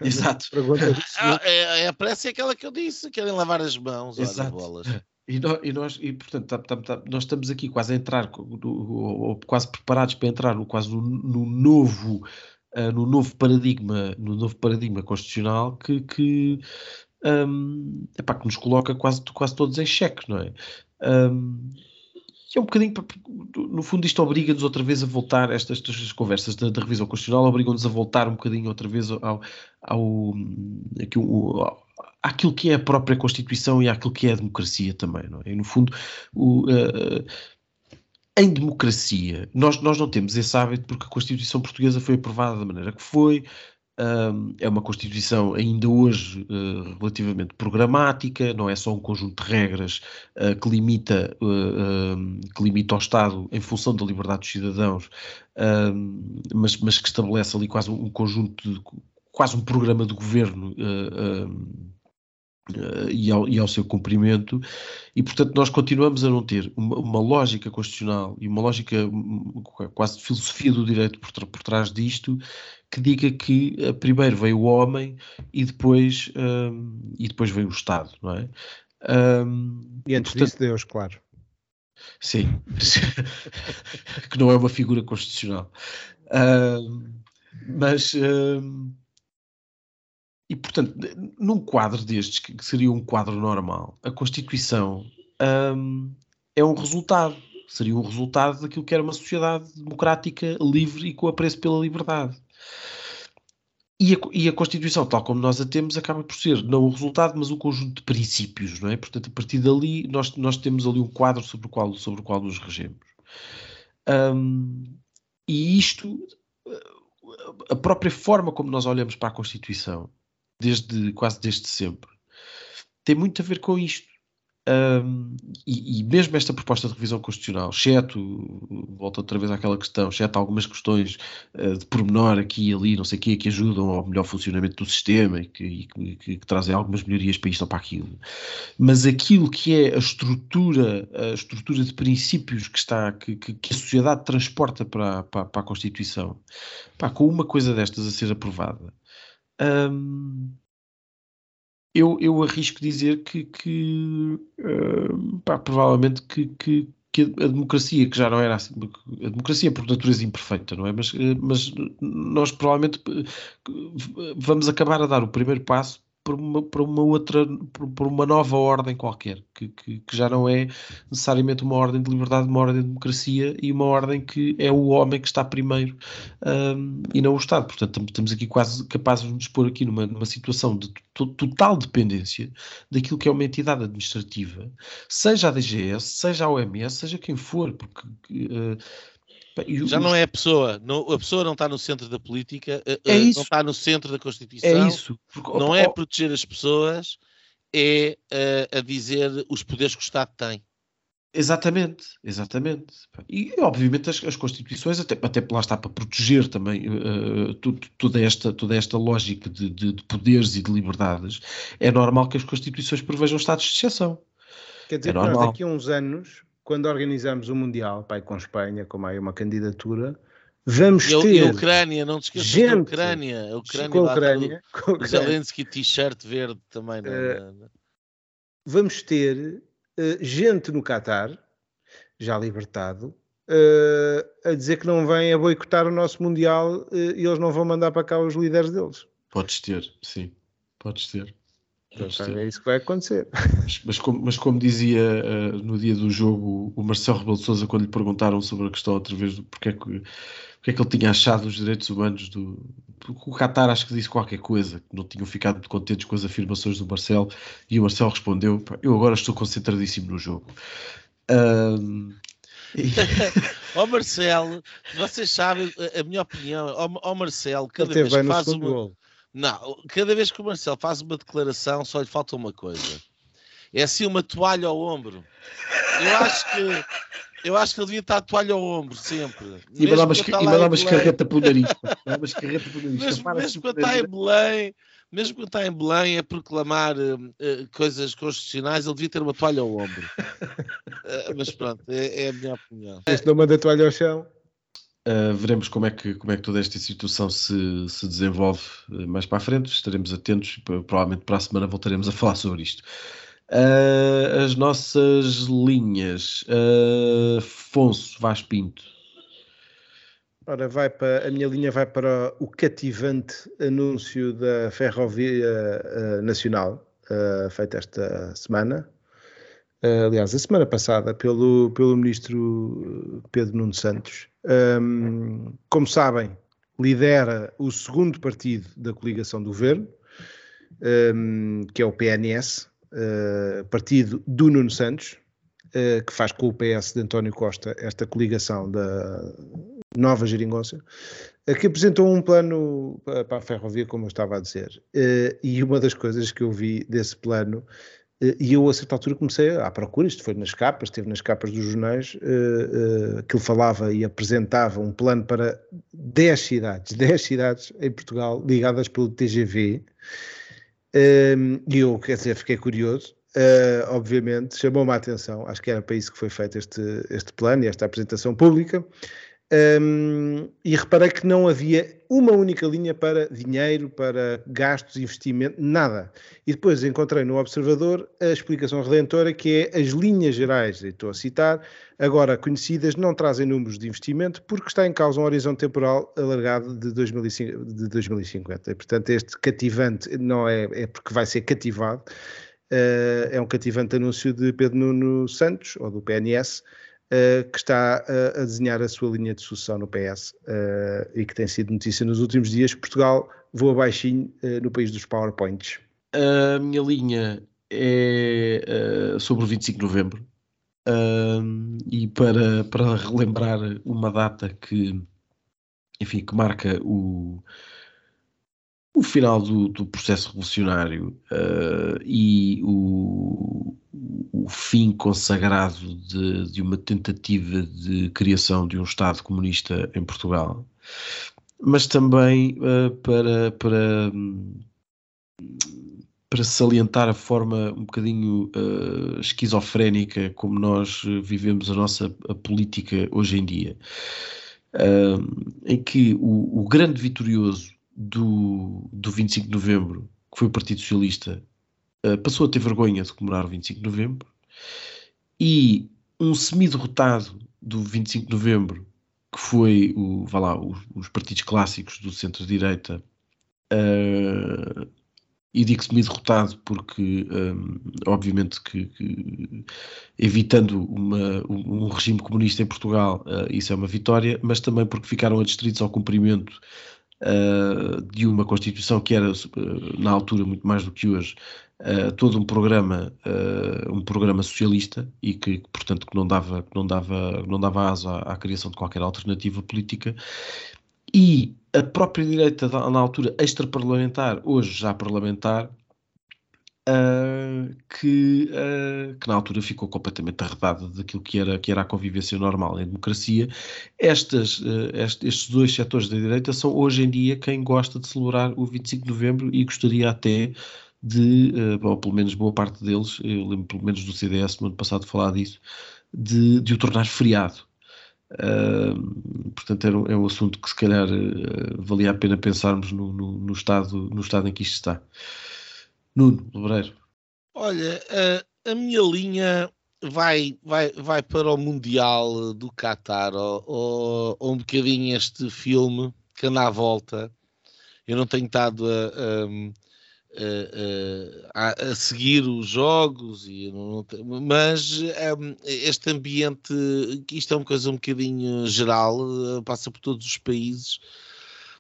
Exato. [LAUGHS] ah, é, a pressa é aquela que eu disse, querem lavar as mãos, Exato. bolas. E nós, e, nós, e portanto, tá, tá, tá, nós estamos aqui quase a entrar, ou, quase preparados para entrar no, quase no, no novo, uh, no novo paradigma, no novo paradigma constitucional que, que, um, epá, que nos coloca quase, quase todos em xeque, não é? Um, é um bocadinho, no fundo, isto obriga-nos outra vez a voltar, estas, estas conversas da, da revisão constitucional obrigam-nos a voltar um bocadinho outra vez ao, ao, ao, àquilo que é a própria Constituição e àquilo que é a democracia também, não é? E, no fundo, o, uh, em democracia, nós, nós não temos esse hábito porque a Constituição portuguesa foi aprovada da maneira que foi, é uma Constituição ainda hoje uh, relativamente programática, não é só um conjunto de regras uh, que, limita, uh, que limita o Estado em função da liberdade dos cidadãos, mas, mas, que estabelece ali quase um conjunto, de, quase um programa de governo e, ao, e, ao, seu cumprimento, e portanto nós continuamos a não ter uma, uma lógica constitucional e uma lógica quase de filosofia do direito por, por trás disto, que diga que uh, primeiro veio o homem e depois, um, e depois veio o Estado, não é? Um, e antes portanto, disso Deus, claro. Sim, [LAUGHS] que não é uma figura constitucional. Um, mas e, portanto, num quadro destes, que seria um quadro normal, a Constituição um, é um resultado. Seria um resultado daquilo que era uma sociedade democrática, livre e com apreço pela liberdade. E a, e a, Constituição, tal como nós a temos, acaba por ser não o resultado, mas o conjunto de princípios, não é? Portanto, a partir dali, nós, nós temos ali um quadro sobre o qual, sobre o qual nos regemos. Um, e isto, a própria forma como nós olhamos para a Constituição, desde quase desde sempre, tem muito a ver com isto. Um, e, e, mesmo esta proposta de revisão constitucional, exceto, volto outra vez àquela questão, exceto algumas questões uh, de pormenor aqui e ali, não sei o quê, que ajudam ao melhor funcionamento do sistema e que, e que, que, que, trazem algumas melhorias para isto ou para aquilo. Mas aquilo que é a estrutura, a estrutura de princípios que está, que, que a sociedade transporta para, para, para a Constituição, pá, com uma coisa destas a ser aprovada, um, eu, eu arrisco dizer que, que uh, pá, provavelmente que, que, que, a democracia, que já não era assim, a democracia é por natureza imperfeita, não é? Mas, eh, mas nós provavelmente eh, vamos acabar a dar o primeiro passo por uma, uma outra, por, uma nova ordem qualquer, que, que, que, já não é necessariamente uma ordem de liberdade, uma ordem de democracia e uma ordem que é o homem que está primeiro um, e não o Estado. Portanto, estamos aqui quase capazes de nos pôr aqui numa, numa situação de total dependência daquilo que é uma entidade administrativa, seja a DGS, seja a OMS, seja quem for, porque uh, já não é a pessoa, não, a pessoa não está no centro da política, eh, é uh, não está no centro da Constituição, é isso. Porque, não é proteger as pessoas, é uh, a dizer os poderes que o Estado tem. Exatamente, exatamente. E obviamente as, as Constituições, até, até lá está para proteger também uh, toda, esta, toda esta lógica de, de, de, poderes e de liberdades, é normal que as Constituições prevejam estados de exceção. Quer dizer, é nós daqui a uns anos quando organizarmos o Mundial, pai, com Espanha, como aí uma candidatura, vamos e, ter. E a Ucrânia, não te esqueças gente, da Ucrânia. A Ucrânia, com a Ucrânia, com a Ucrânia. Zelensky t-shirt verde também. Uh, vamos ter uh, gente no Qatar, já libertado, uh, a dizer que não vem a boicotar o nosso Mundial e eles não vão mandar para cá os líderes deles. Podes ter, sim. Podes ter. Então, é isso que vai acontecer. Mas, mas, como, mas como, dizia uh, no dia do jogo o Marcelo Rebelo de Sousa, quando lhe perguntaram sobre a questão outra vez do porque é que, porque é que ele tinha achado os direitos humanos do. O Qatar acho que disse qualquer coisa, que não tinham ficado muito contentes com as afirmações do Marcelo, e o Marcelo respondeu: Eu agora estou concentradíssimo no jogo. Um, [LAUGHS] Ó oh Marcelo, vocês sabem a minha opinião. Ó oh, Marcelo, cada vez que faz uma. Gol não, cada vez que o Marcelo faz uma declaração, só lhe falta uma coisa. É assim uma toalha ao ombro. Eu acho que eu acho que ele devia estar a toalha ao ombro sempre. E mandar uma, mandar uma escarreta pelo nariz. Uma escarreta pelo nariz. Mesmo, mesmo quando está em Belém, mesmo quando está em Belém a proclamar uh, uh, coisas constitucionais, ele devia ter uma toalha ao ombro. Uh, mas pronto, é, é, a minha opinião. Este não manda toalha ao chão. Uh, veremos como é, que, como é que toda esta situação se, se desenvolve uh, mais para a frente. Estaremos atentos. Provavelmente para a semana voltaremos a falar sobre isto. Uh, as nossas linhas. Afonso Vaz Pinto. Ora, vai para, a minha linha vai para o cativante anúncio da Ferrovia Nacional, feito esta semana. aliás, a semana passada, pelo, pelo ministro Pedro Nuno Santos, um, como sabem, lidera o segundo partido da coligação do governo, um, que é o PNS, uh, partido do Nuno Santos, uh, que faz com o PS de António Costa esta coligação da, nova geringonça, que apresentou um plano para a ferrovia, como eu estava a dizer. E uma das coisas que eu vi desse plano e eu, a certa altura, comecei à procura. Isto foi nas capas, esteve nas capas dos jornais, uh, uh, que ele falava e apresentava um plano para 10 cidades, [LAUGHS] 10 cidades em Portugal ligadas pelo TGV. Uh, e eu, quer dizer, fiquei curioso. Uh, obviamente, chamou-me a atenção. Acho que era para isso que foi feito este, este plano e esta apresentação pública. Um, e reparei que não havia uma única linha para dinheiro, para gastos, investimento, nada. E depois encontrei no Observador a explicação redentora que é as linhas gerais, estou a citar, agora conhecidas, não trazem números de investimento porque está em causa um horizonte temporal alargado de, 2005, de 2050. E, portanto, este cativante não é, é porque vai ser cativado, uh, é um cativante anúncio de Pedro Nuno Santos, ou do PNS, que está uh, a desenhar a sua linha de sucessão no PS uh, e que tem sido notícia nos últimos dias. Portugal voa baixinho no país dos PowerPoints. A minha linha é sobre o 25 de novembro. e para, para relembrar uma data que, enfim, que marca o, o final do, do processo revolucionário uh, e o, o, fim consagrado de, de, uma tentativa de criação de um Estado comunista em Portugal, mas também uh, para, para, para salientar a forma um bocadinho uh, esquizofrénica como nós vivemos a nossa a política hoje em dia. em que o, o grande vitorioso do, do 25 de novembro, que foi o Partido Socialista, uh, passou a ter vergonha de comemorar o 25 de novembro, e um semi-derrotado do 25 de novembro, que foi o, vá lá, os, os partidos clássicos do centro-direita, uh, e digo semi-derrotado porque, um, obviamente, que, que, evitando uma, um regime comunista em Portugal, uh, isso é uma vitória, mas também porque ficaram adstritos ao cumprimento uh, de uma Constituição que era, uh, na altura, muito mais do que hoje, uh, todo um programa, um programa socialista e que, portanto, que não dava, não dava, não dava asa à, criação de qualquer alternativa política. E a própria direita, na altura extraparlamentar, hoje já parlamentar, uh, que, uh, que na altura ficou completamente arredada daquilo que era, que era a convivência normal em democracia. Estas, uh, estes dois setores da direita são hoje em dia quem gosta de celebrar o 25 de novembro e gostaria até de, ou pelo menos boa parte deles, eu lembro pelo menos do CDS no ano passado falar disso, de, de o tornar feriado. Uh, portanto, é um, é um, assunto que se calhar valia a pena pensarmos no, no, no, estado, no estado em que isto está. Nuno Lebreiro. Olha, a, a, minha linha vai, vai, vai para o Mundial do Qatar, ou, ou, um bocadinho este filme que anda à volta. Eu não tenho estado a, a, a, seguir os jogos, e não, não, mas um, este ambiente, isto é uma coisa um bocadinho geral, passa por todos os países.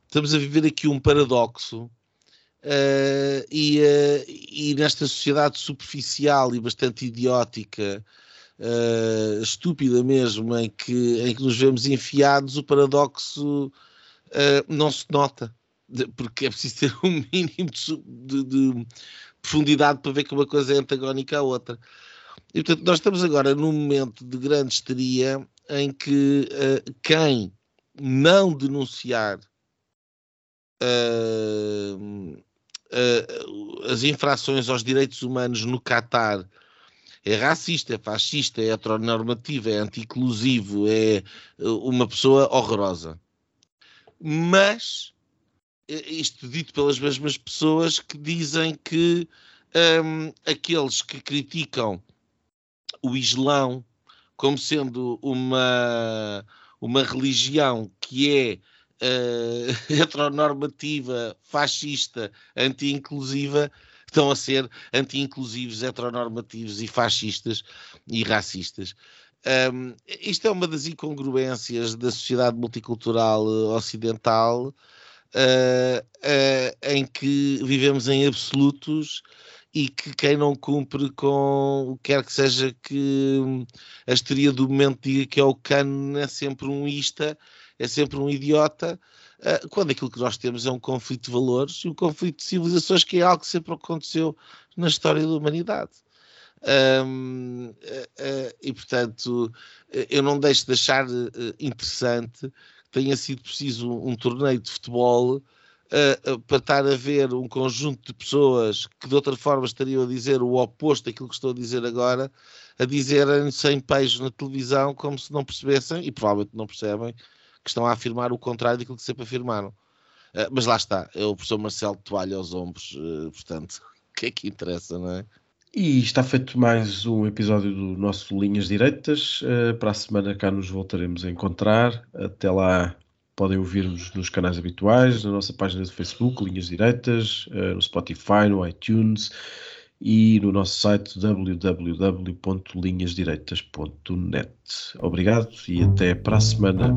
Estamos a viver aqui um paradoxo Uh, e, uh, e, nesta sociedade superficial e bastante idiótica, uh, estúpida mesmo, em que, em que nos vemos enfiados, o paradoxo não se nota, porque é preciso ter [LAUGHS] um mínimo de, de, de, profundidade para ver que uma coisa é antagónica à outra. E portanto, nós estamos agora num momento de grande histeria em que quem não denunciar Uh, uh, as infrações aos direitos humanos no Catar é racista, é fascista, é heteronormativo, é anti-inclusivo, é uma pessoa horrorosa. Mas, isto dito pelas mesmas pessoas que dizem que um, aqueles que criticam o Islão como sendo uma, uma religião que é uh, [LAUGHS] heteronormativa, fascista, anti-inclusiva, estão a ser anti-inclusivos, heteronormativos e fascistas e racistas. Um, isto é uma das incongruências da sociedade multicultural uh, ocidental, uh, uh, em que vivemos em absolutos e que quem não cumpre com quer que seja que a histeria do momento diga que é o cano é sempre um ista é sempre um idiota, uh, quando aquilo que nós temos é um conflito de valores e um conflito de civilizações, que é algo que sempre aconteceu na história da humanidade. Um, uh, uh, e portanto, eu não deixo de achar interessante que tenha sido preciso um, um torneio de futebol uh, para estar a ver um conjunto de pessoas que de outra forma estariam a dizer o oposto daquilo que estou a dizer agora, a dizerem sem peixe na televisão como se não percebessem, e provavelmente não percebem, que estão a afirmar o contrário daquilo que sempre afirmaram. Uh, mas lá está, é o professor Marcelo toalha aos ombros, uh, portanto, o que é que interessa, não é? E está feito mais um episódio do nosso Linhas Direitas. Uh, para a semana cá nos voltaremos a encontrar. Até lá, Podem ouvir-nos nos canais habituais, na nossa página de Facebook, Linhas Direitas, no Spotify, no iTunes e no nosso site www.linhasdireitas.net. Obrigado e até para a semana.